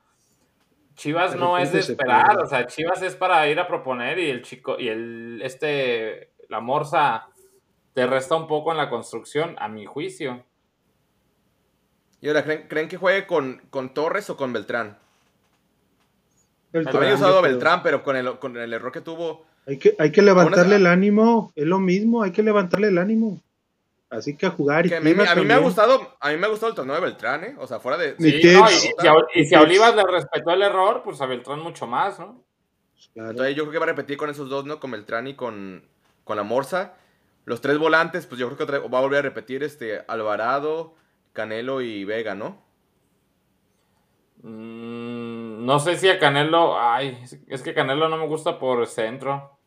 Chivas no es de esperar, o sea, Chivas es para ir a proponer y el chico y el este la Morsa te resta un poco en la construcción, a mi juicio. Y ahora, ¿creen, creen que juegue con, con Torres o con Beltrán? Beltrán, Había usado a. Beltrán, pero con el, con el error que tuvo. Hay que, hay que levantarle el ánimo, es lo mismo, hay que levantarle el ánimo. Así que a jugar y que a mí, a mí me ha gustado, a mí me ha gustado el torneo de Beltrán, ¿eh? O sea, fuera de. Sí, no, y, y si a, y si a. Olivas le respetó el error, pues a Beltrán mucho más, ¿no? Claro. Entonces yo creo que va a repetir con esos dos, ¿no? Con Beltrán y con, con la Morsa. Los tres volantes, pues yo creo que otra- va a volver a repetir este Alvarado, Canelo y Vega, ¿no? Mm, no sé si a Canelo, ay, es- que Canelo no me gusta por centro.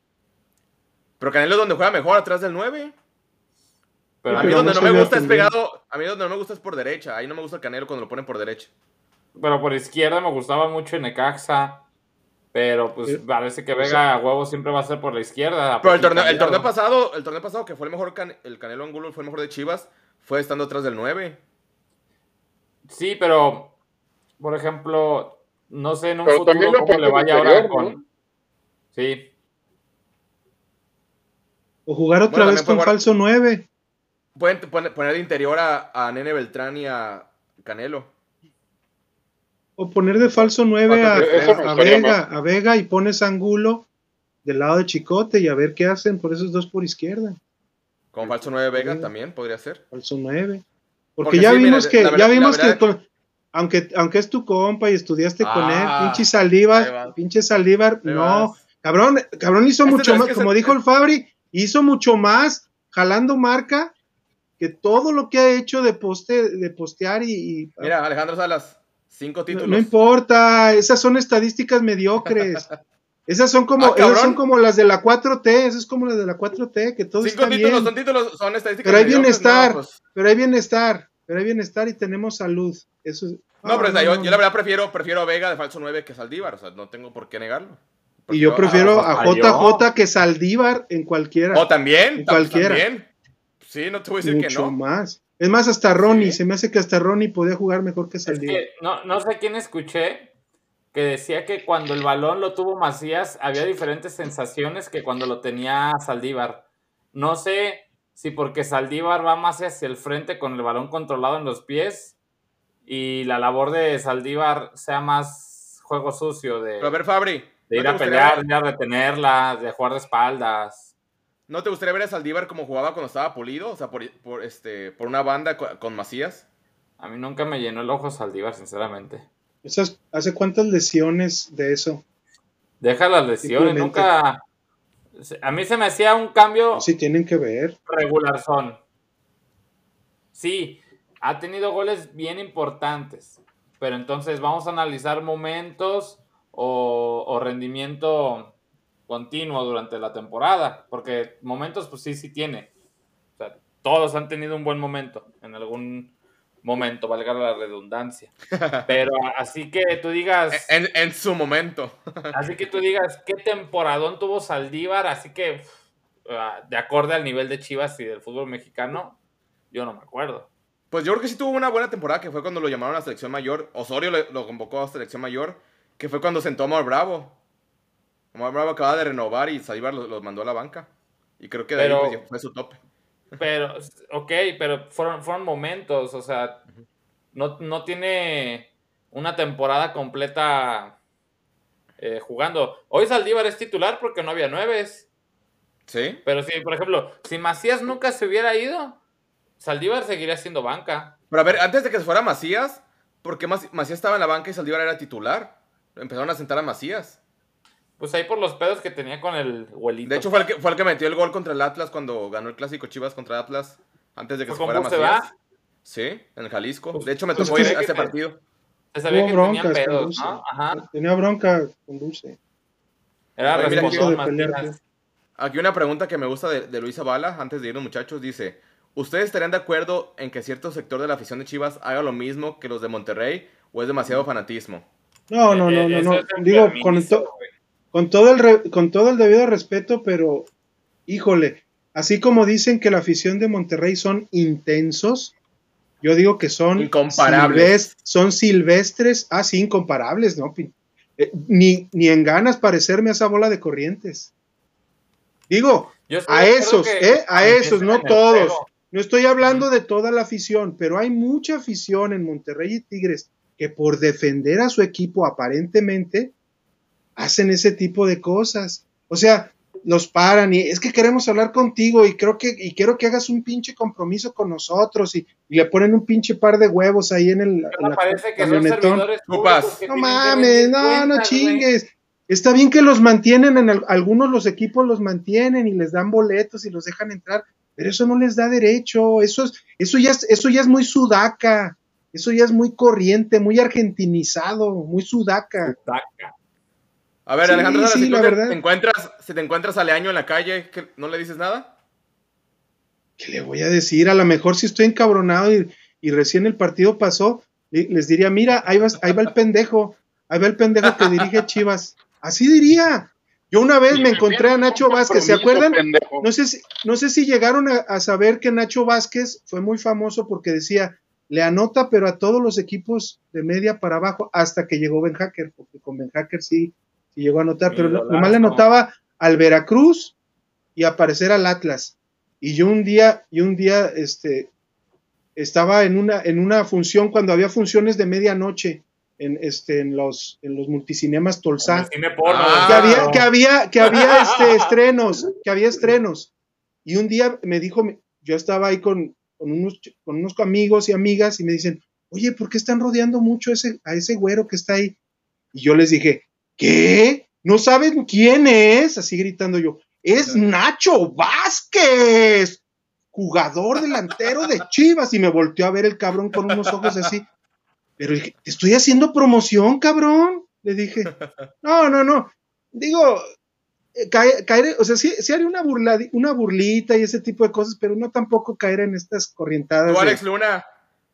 Pero Canelo es donde juega mejor, atrás del 9. Pero a mí donde no me gusta es pegado, a mí donde no me gusta es por derecha. Ahí no me gusta el Canelo cuando lo ponen por derecha. pero por izquierda me gustaba mucho en Necaxa. Pero pues Sí. parece que Vega a huevo siempre va a ser por la izquierda. Pero el torneo, el torneo pasado, el torneo pasado que fue el mejor Can- el Canelo Angulo fue el mejor de Chivas, fue estando atrás del 9. Sí, pero por ejemplo, no sé en un Pero también futuro cómo le vaya ahora interior, con. ¿no? Sí, O jugar otra Bueno, vez con falso 9. Pueden poner, de interior a, a Nene Beltrán y a Canelo. O poner de falso 9 a, Vega, a Vega y pones Angulo del lado de Chicote y a ver qué hacen por esos dos por izquierda. Como falso 9 Vega Sí. también podría ser. falso 9. Porque, Porque ya sí, vimos mira, que, verdad- ya vimos que con- aunque, aunque es tu compa y estudiaste con él, Ah, pinche Saldívar, va. pinche Saldívar, no, vas. cabrón, cabrón hizo Este mucho más, como se- dijo el Fabri, hizo mucho más jalando marca que todo lo que ha hecho de poste, de postear y, y- Mira, Alejandro Salas, cinco títulos. no importa, esas son estadísticas mediocres. [LAUGHS] Esas son como, Ah, esas son como las de la 4T, esas es como las de la 4T, que todo Cinco está títulos, bien. son títulos, son estadísticas. Pero hay mediocres, bienestar. No, pues, Pero hay bienestar, pero hay bienestar y tenemos salud. Eso es- no, pero o sea, no, yo, no, yo la verdad prefiero, prefiero a Vega de falso 9 que a Saldívar. O sea, no tengo por qué negarlo. Y yo prefiero a- a a JJ que Saldívar en cualquiera. O también, En cualquiera. también. Sí, no te voy a decir que mucho no. más. Es más, hasta Ronnie, Sí. se me hace que hasta Ronnie podía jugar mejor que Es Saldívar. que no, no sé quién escuché que decía que cuando el balón lo tuvo Macías había diferentes sensaciones que cuando lo tenía Saldívar. No sé si porque Saldívar va más hacia el frente con el balón controlado en los pies y la labor de Saldívar sea más juego sucio de, Pero a ver, Fabri. de ¿no ir a pelear, ver- de ir a retenerla, de jugar de espaldas. ¿No te gustaría ver a Saldívar como jugaba cuando estaba pulido? O sea, por, por, este, por una banda co- con Macías. A mí nunca me llenó el ojo Saldívar, sinceramente. Esas- ¿Hace cuántas lesiones de eso? Deja las lesiones, nunca... A mí se me hacía un cambio Sí, tienen que ver. regular son. Sí, ha tenido goles bien importantes, pero entonces vamos a analizar momentos o, o rendimiento continuo durante la temporada, porque momentos pues sí, sí tiene. O sea, todos han tenido un buen momento en algún momento, valga la redundancia. Pero así que tú digas, [LAUGHS] En, en su momento. así que tú digas, ¿qué temporadón tuvo Saldívar? Así que, ah, de acorde al nivel de Chivas y del fútbol mexicano, yo no me acuerdo. Pues yo creo que sí tuvo una buena temporada, que fue cuando lo llamaron a la selección mayor. Osorio le- lo convocó a selección mayor, que fue cuando sentó a Omar Bravo. Omar Bravo acaba de renovar y Saldívar lo, lo mandó a la banca. Y creo que de Pero- ahí pues, fue su tope. Pero, ok, pero fueron, fueron momentos, o sea, no, no tiene una temporada completa eh, jugando. Hoy Saldívar es titular porque no había nueves. ¿Sí? Pero si, por ejemplo, si Macías nunca se hubiera ido, Saldívar seguiría siendo banca. Pero a ver, antes de que se fuera Macías, ¿por qué Mac- Macías estaba en la banca y Saldívar era titular? Empezaron a sentar a Macías. Pues ahí por los pedos que tenía con el huelito. De hecho, fue el, que, fue el que metió el gol contra el Atlas cuando ganó el clásico Chivas contra Atlas. Antes de que ¿Fue se fuera Macías. va? Sí, en el Jalisco. Pues- De hecho, me pues tocó ir a ese partido. Se sabía Tuvo que broncas tenían con pedos. ¿no? Ajá. Tenía bronca con Dulce. Era defender, Macías. Aquí una pregunta que me gusta de, de Luis Zavala, antes de irnos muchachos, dice, ¿ustedes estarían de acuerdo en que cierto sector de la afición de Chivas haga lo mismo que los de Monterrey o es demasiado fanatismo? No, no, no, Eh, no, eso no. Digo, con, to-. Con todo el re- con todo el debido respeto, pero híjole, así como dicen que la afición de Monterrey son intensos, yo digo que son Incomparables. silves- son silvestres, ah, sí, incomparables, ¿no? Eh, ni, ni en ganas parecerme a esa bola de corrientes. Digo, a esos, ¿eh? A esos, empiecen no todos. No estoy hablando de toda la afición, pero hay mucha afición en Monterrey y Tigres que por defender a su equipo aparentemente hacen ese tipo de cosas. O sea, los paran y es que queremos hablar contigo y creo que y quiero que hagas un pinche compromiso con nosotros y, y le ponen un pinche par de huevos ahí en el en Me la parece que son camionetón. servidores que No mames, no, no cuentas, chingues. Está bien que los mantienen, en el- algunos los equipos los mantienen y les dan boletos y los dejan entrar, pero eso no les da derecho, eso es, eso ya es, eso ya es muy sudaca, eso ya es muy corriente, muy argentinizado, muy sudaca. Saca. A ver, Sí, Alejandro, sí, si la te, verdad. te encuentras, si te encuentras a Leaño en la calle, ¿qué- ¿no le dices nada? ¿Qué le voy a decir? A lo mejor si estoy encabronado y, y recién el partido pasó, le- les diría, mira, ahí, vas, ahí va el pendejo, ahí va el pendejo que dirige Chivas. Así diría. Yo una vez me encontré a Nacho Vázquez, ¿se acuerdan? No sé si, no sé si llegaron a, a saber que Nacho Vázquez fue muy famoso porque decía, le anota, pero a todos los equipos de media para abajo, hasta que llegó Ben Hacker, porque con Ben Hacker sí, sí llegó a anotar, pero nomás le anotaba al Veracruz y aparecer al Atlas. Y yo un día, y un día, este, estaba en una, en una función, cuando había funciones de medianoche, en, este, en los, en los multicinemas Tolsá Como cine porno, Ah, que güey. había, que había, que había este, estrenos, que había estrenos. Y un día me dijo, yo estaba ahí con, con, unos, con unos amigos y amigas y me dicen, oye, ¿por qué están rodeando mucho ese, a ese güero que está ahí? Y yo les dije, ¿qué? ¿No saben quién es? Así gritando yo, es Nacho Vázquez, jugador delantero de Chivas. Y me volteó a ver el cabrón con unos ojos así. Pero dije, te estoy haciendo promoción, cabrón. Le dije, no, no, no. Digo, eh, cae- caer, o sea, sí, sí haría una, burla, una burlita y ese tipo de cosas, pero no tampoco caer en estas corrientadas Tú, de, Alex Luna,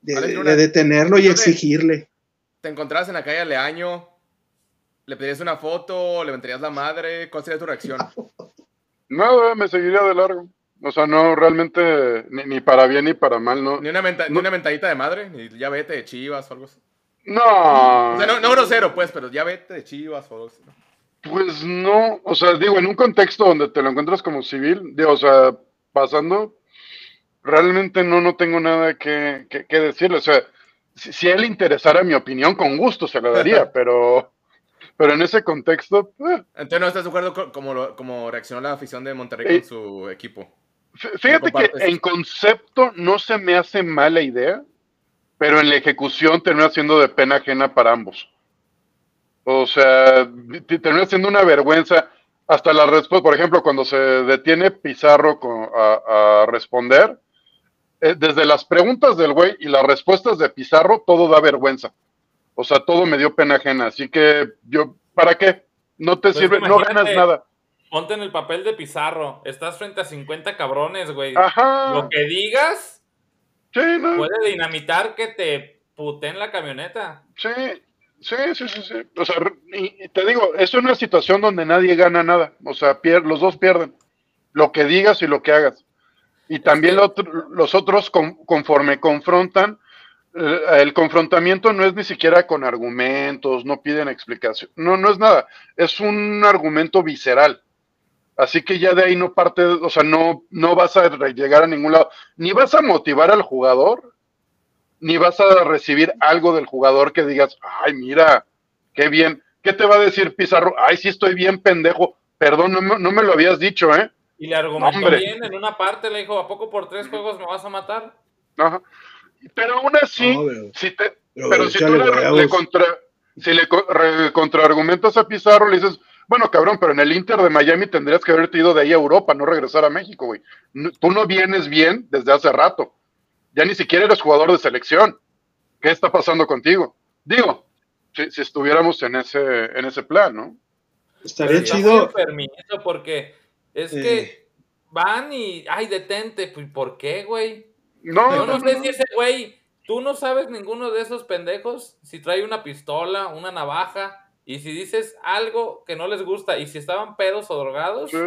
de- Alex de- Luna, de detenerlo y ¿tú te- exigirle. te encontrabas en la calle Leaño, le pedirías una foto, le aventarías la madre, ¿cuál sería tu reacción? [LAUGHS] Nada, me seguiría de largo. O sea, no, realmente, ni, ni para bien ni para mal, no. Ni una, menta- ni una mentadita de madre, ni ya vete de chivas o algo así. No. O sea, no, no grosero, pues, pero ya vete de chivas o algo así. ¿no? Pues no, o sea, digo, en un contexto donde te lo encuentras como civil, digo, o sea, pasando, realmente no, no tengo nada que, que, que decirle. O sea, si, si él interesara mi opinión, con gusto se la daría, [LAUGHS] pero, pero en ese contexto, eh, Entonces no estás de acuerdo con cómo, cómo reaccionó la afición de Monterrey Eh, con su equipo. fí- fíjate que en concepto no se me hace mala idea, pero en la ejecución termina siendo de pena ajena para ambos. O sea, te- termina siendo una vergüenza. Hasta la respuesta, por ejemplo, cuando se detiene Pizarro con- a, a responder, eh, desde las preguntas del güey y las respuestas de Pizarro, todo da vergüenza. O sea, todo me dio pena ajena. Así que yo, ¿para qué? No te Pues sirve, no ganas nada. Ponte en el papel de Pizarro. Estás frente a 50 cabrones, güey. Ajá. Lo que digas Sí, no. puede dinamitar que te puteen la camioneta. Sí, sí, sí, sí, sí. O sea, y, te digo, es una situación donde nadie gana nada. O sea, pier- los dos pierden. Lo que digas y lo que hagas. Y también que- lo otro- los otros, con- conforme confrontan, el confrontamiento no es ni siquiera con argumentos, no piden explicación. No, no es nada. Es un argumento visceral. Así que ya de ahí no parte, o sea, no, no vas a llegar a ningún lado. Ni vas a motivar al jugador, ni vas a recibir algo del jugador que digas, ay, mira, qué bien. ¿Qué te va a decir Pizarro? Ay, sí estoy bien, pendejo. Perdón, no me, no me lo habías dicho, ¿eh? Y le argumentó Hombre. bien en una parte, le dijo, ¿a poco por tres juegos me vas a matar? Ajá. Pero aún así, No, pero- si te, pero pero si tú le, le contra, si le co- re- contraargumentas a Pizarro, le dices, bueno, cabrón, pero en el Inter de Miami tendrías que haberte ido de ahí a Europa, no regresar a México, güey. No- tú no vienes bien desde hace rato. Ya ni siquiera eres jugador de selección. ¿Qué está pasando contigo? Digo, si, si estuviéramos en ese, en ese plan, ¿no? Estaría muy chido. porque es Eh. que van y, ay, detente, pues, ¿por qué, güey? No, Yo no no, sé no. si ese güey, tú no sabes ninguno de esos pendejos si trae una pistola, una navaja, y si dices algo que no les gusta, y si estaban pedos o drogados, Sí,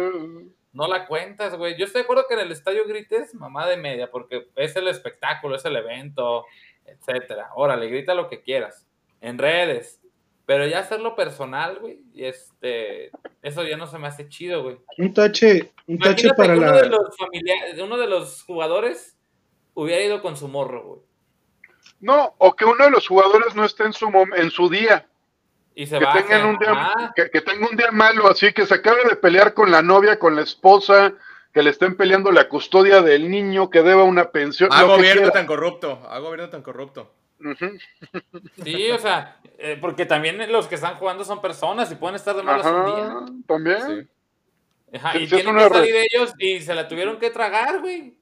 no la cuentas, güey. Yo estoy de acuerdo que en el estadio grites mamá de media, porque es el espectáculo, es el evento, etcétera. Órale, grita lo que quieras. En redes. Pero ya hacerlo personal, güey, y este, eso ya no se me hace chido, güey. Un tache, un tache para que uno la. de los familiares, uno de los jugadores hubiera ido con su morro, güey. No, o que uno de los jugadores no esté en su, mom- en su día. Y se que baje. tengan un día, Ajá. que, que tenga un día malo, así que se acabe de pelear con la novia, con la esposa, que le estén peleando la custodia del niño, que deba una pensión. Ah, que gobierno tan corrupto. Ah, gobierno tan corrupto. Sí, o sea, eh, porque también los que están jugando son personas y pueden estar de malas un día. Ajá, también. Sí. Ajá, Sí, y tienen que salir re- ellos y se la tuvieron que tragar, güey.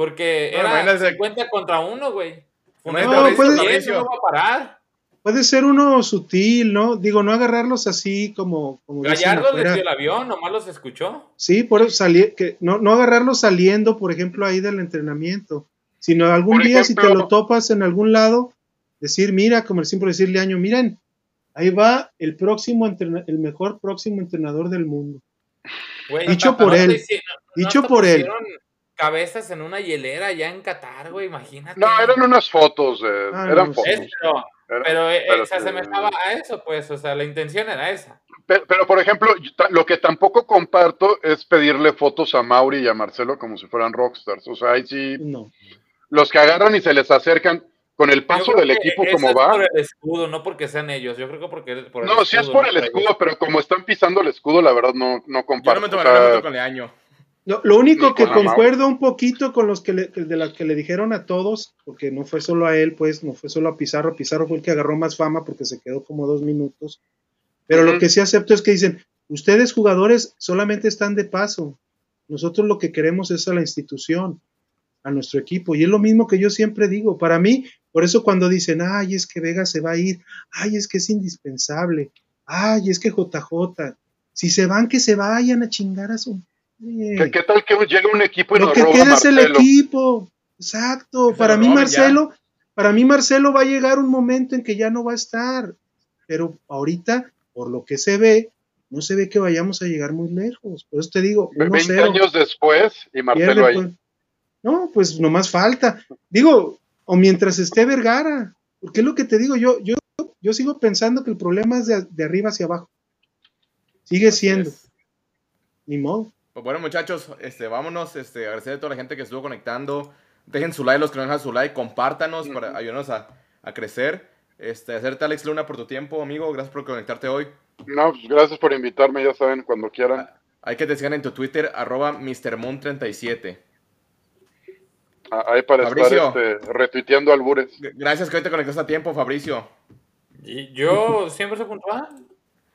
Porque Bueno, era imagínate- 50 contra uno, güey. No, puede- eso no va a parar. Puede ser uno sutil, ¿no? Digo, no agarrarlos así como, como Gallardo les dio el avión, nomás los escuchó. Sí, por eso salí, que no, no agarrarlos saliendo, por ejemplo, ahí del entrenamiento, sino algún Por día si te lo topas en algún lado, decir, mira, como siempre decirle año, miren, ahí va el próximo el mejor próximo entrenador del mundo. Güey, Dicho no- por no él. te no Dicho por él. pusieron Cabezas en una hielera allá en Qatar, güey, imagínate. No, eran unas fotos, de, Ah, eran no, fotos. Es, pero, Era- pero, eh, pero se asemejaba a eso, pues, o sea, la intención era esa. Pero, pero, por ejemplo, yo lo que tampoco comparto es pedirle fotos a Mauri y a Marcelo como si fueran rockstars. O sea, ahí sí, No. los que agarran y se les acercan con el paso Yo del equipo como es va. por el escudo, no porque sean ellos. Yo creo que porque por el No, sí es escudo, por el escudo, pero como están pisando el escudo, la verdad no, no Yo comparto. no me O tomaría sea, con Leaño. Lo, lo único que concuerdo un poquito con los que le, de las que le dijeron a todos, porque no fue solo a él, pues, no fue solo a Pizarro, Pizarro fue el que agarró más fama porque se quedó como dos minutos. Pero lo que sí acepto es que dicen, ustedes jugadores solamente están de paso. Nosotros lo que queremos es a la institución, a nuestro equipo. Y es lo mismo que yo siempre digo. Para mí, por eso cuando dicen, ay, es que Vega se va a ir, ay, es que es indispensable, ay, es que JJ, si se van, que se vayan a chingar a su... ¿Qué, qué tal que llega un equipo y Lo nos que roba queda es el equipo. Exacto. Para mí, Marcelo, para mí, Marcelo va a llegar un momento en que ya no va a estar. Pero ahorita, por lo que se ve, no se ve que vayamos a llegar muy lejos. Por eso te digo, Ve- 1-0. 20 años después y Marcelo ahí. pues. No, pues nomás falta. Digo, o mientras esté Vergara. Porque es lo que te digo, yo, yo, yo sigo pensando que el problema es de, de arriba hacia abajo. Sigue Así siendo. es. Ni modo. Pues bueno, muchachos, este, vámonos, este, agradecer a toda la gente que estuvo conectando. Dejen su like, los que no dejan su like, compártanos para ayudarnos a, a crecer. Este, hacerte Alex Luna por tu tiempo, amigo. Gracias por conectarte hoy. No, pues gracias por invitarme, ya saben, cuando quieran. Hay que te sigan en tu Twitter, arroba MrMoon37. Ah, Ahí para Fabricio. estar este, retuiteando albures. Gracias que hoy te conectaste a tiempo, Fabricio. Y yo siempre soy puntual.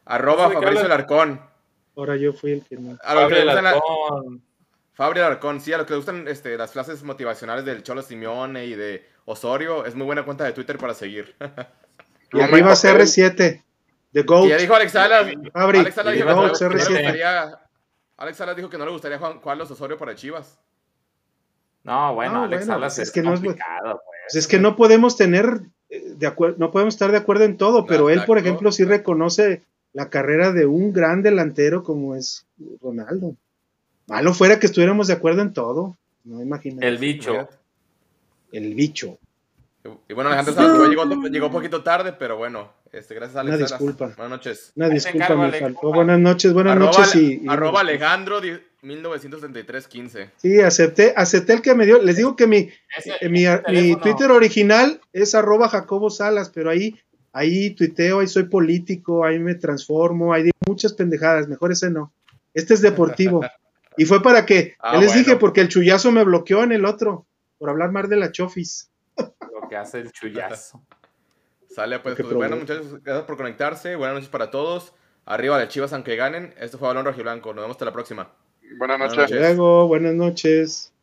Arroba Fabricio. Alarcón. Ahora yo fui el que no. A los que le gustan la- Alarcón. Fabri Alarcón, sí, a los que le gustan este, las clases motivacionales del Cholo Simeone y de Osorio, es muy buena cuenta de Twitter para seguir. [LAUGHS] Y arriba CR7. The y GOAT. ya dijo Alex Salas, Fabri, Alex Salas The dijo que no, GOAT, le- no le CR7. gustaría, Alex Salas dijo que no le gustaría jugar jugar los Osorio para Chivas. No, bueno, No, Alex bueno, Salas es es, que no es- complicado, pues. Pues es que no podemos tener eh, de acuerdo, no podemos estar de acuerdo en todo, pero él, por ejemplo, sí reconoce la carrera de un gran delantero como es Ronaldo. Malo fuera que estuviéramos de acuerdo en todo. No imagino. El bicho. El bicho. Y bueno, Alejandro Salas llegó, llegó un poquito tarde, pero bueno, este, gracias a Una disculpa. Buenas noches. Una disculpa encargo, me faltó. Buenas noches, buenas arroba, noches y, y- arroba Alejandro di- 197315. Sí, acepté, acepté el que me dio. Les digo que mi, Ese- eh, mi, mi Twitter original es arroba Jacobo Salas, pero ahí, ahí tuiteo, ahí soy político, ahí me transformo, ahí digo muchas pendejadas, mejor ese no. Este es deportivo. [LAUGHS] y fue para que, Ah, ya les bueno. dije, porque el chullazo me bloqueó en el otro, por hablar más de la chofis. Lo que hace el chullazo. [LAUGHS] Sale, pues, pues, bueno, muchachos, gracias por conectarse. Buenas noches para todos. Arriba de Chivas, aunque ganen. Esto fue Balón Rojiblanco. Nos vemos hasta la próxima. Buenas Buenas noches. Luego, buenas noches.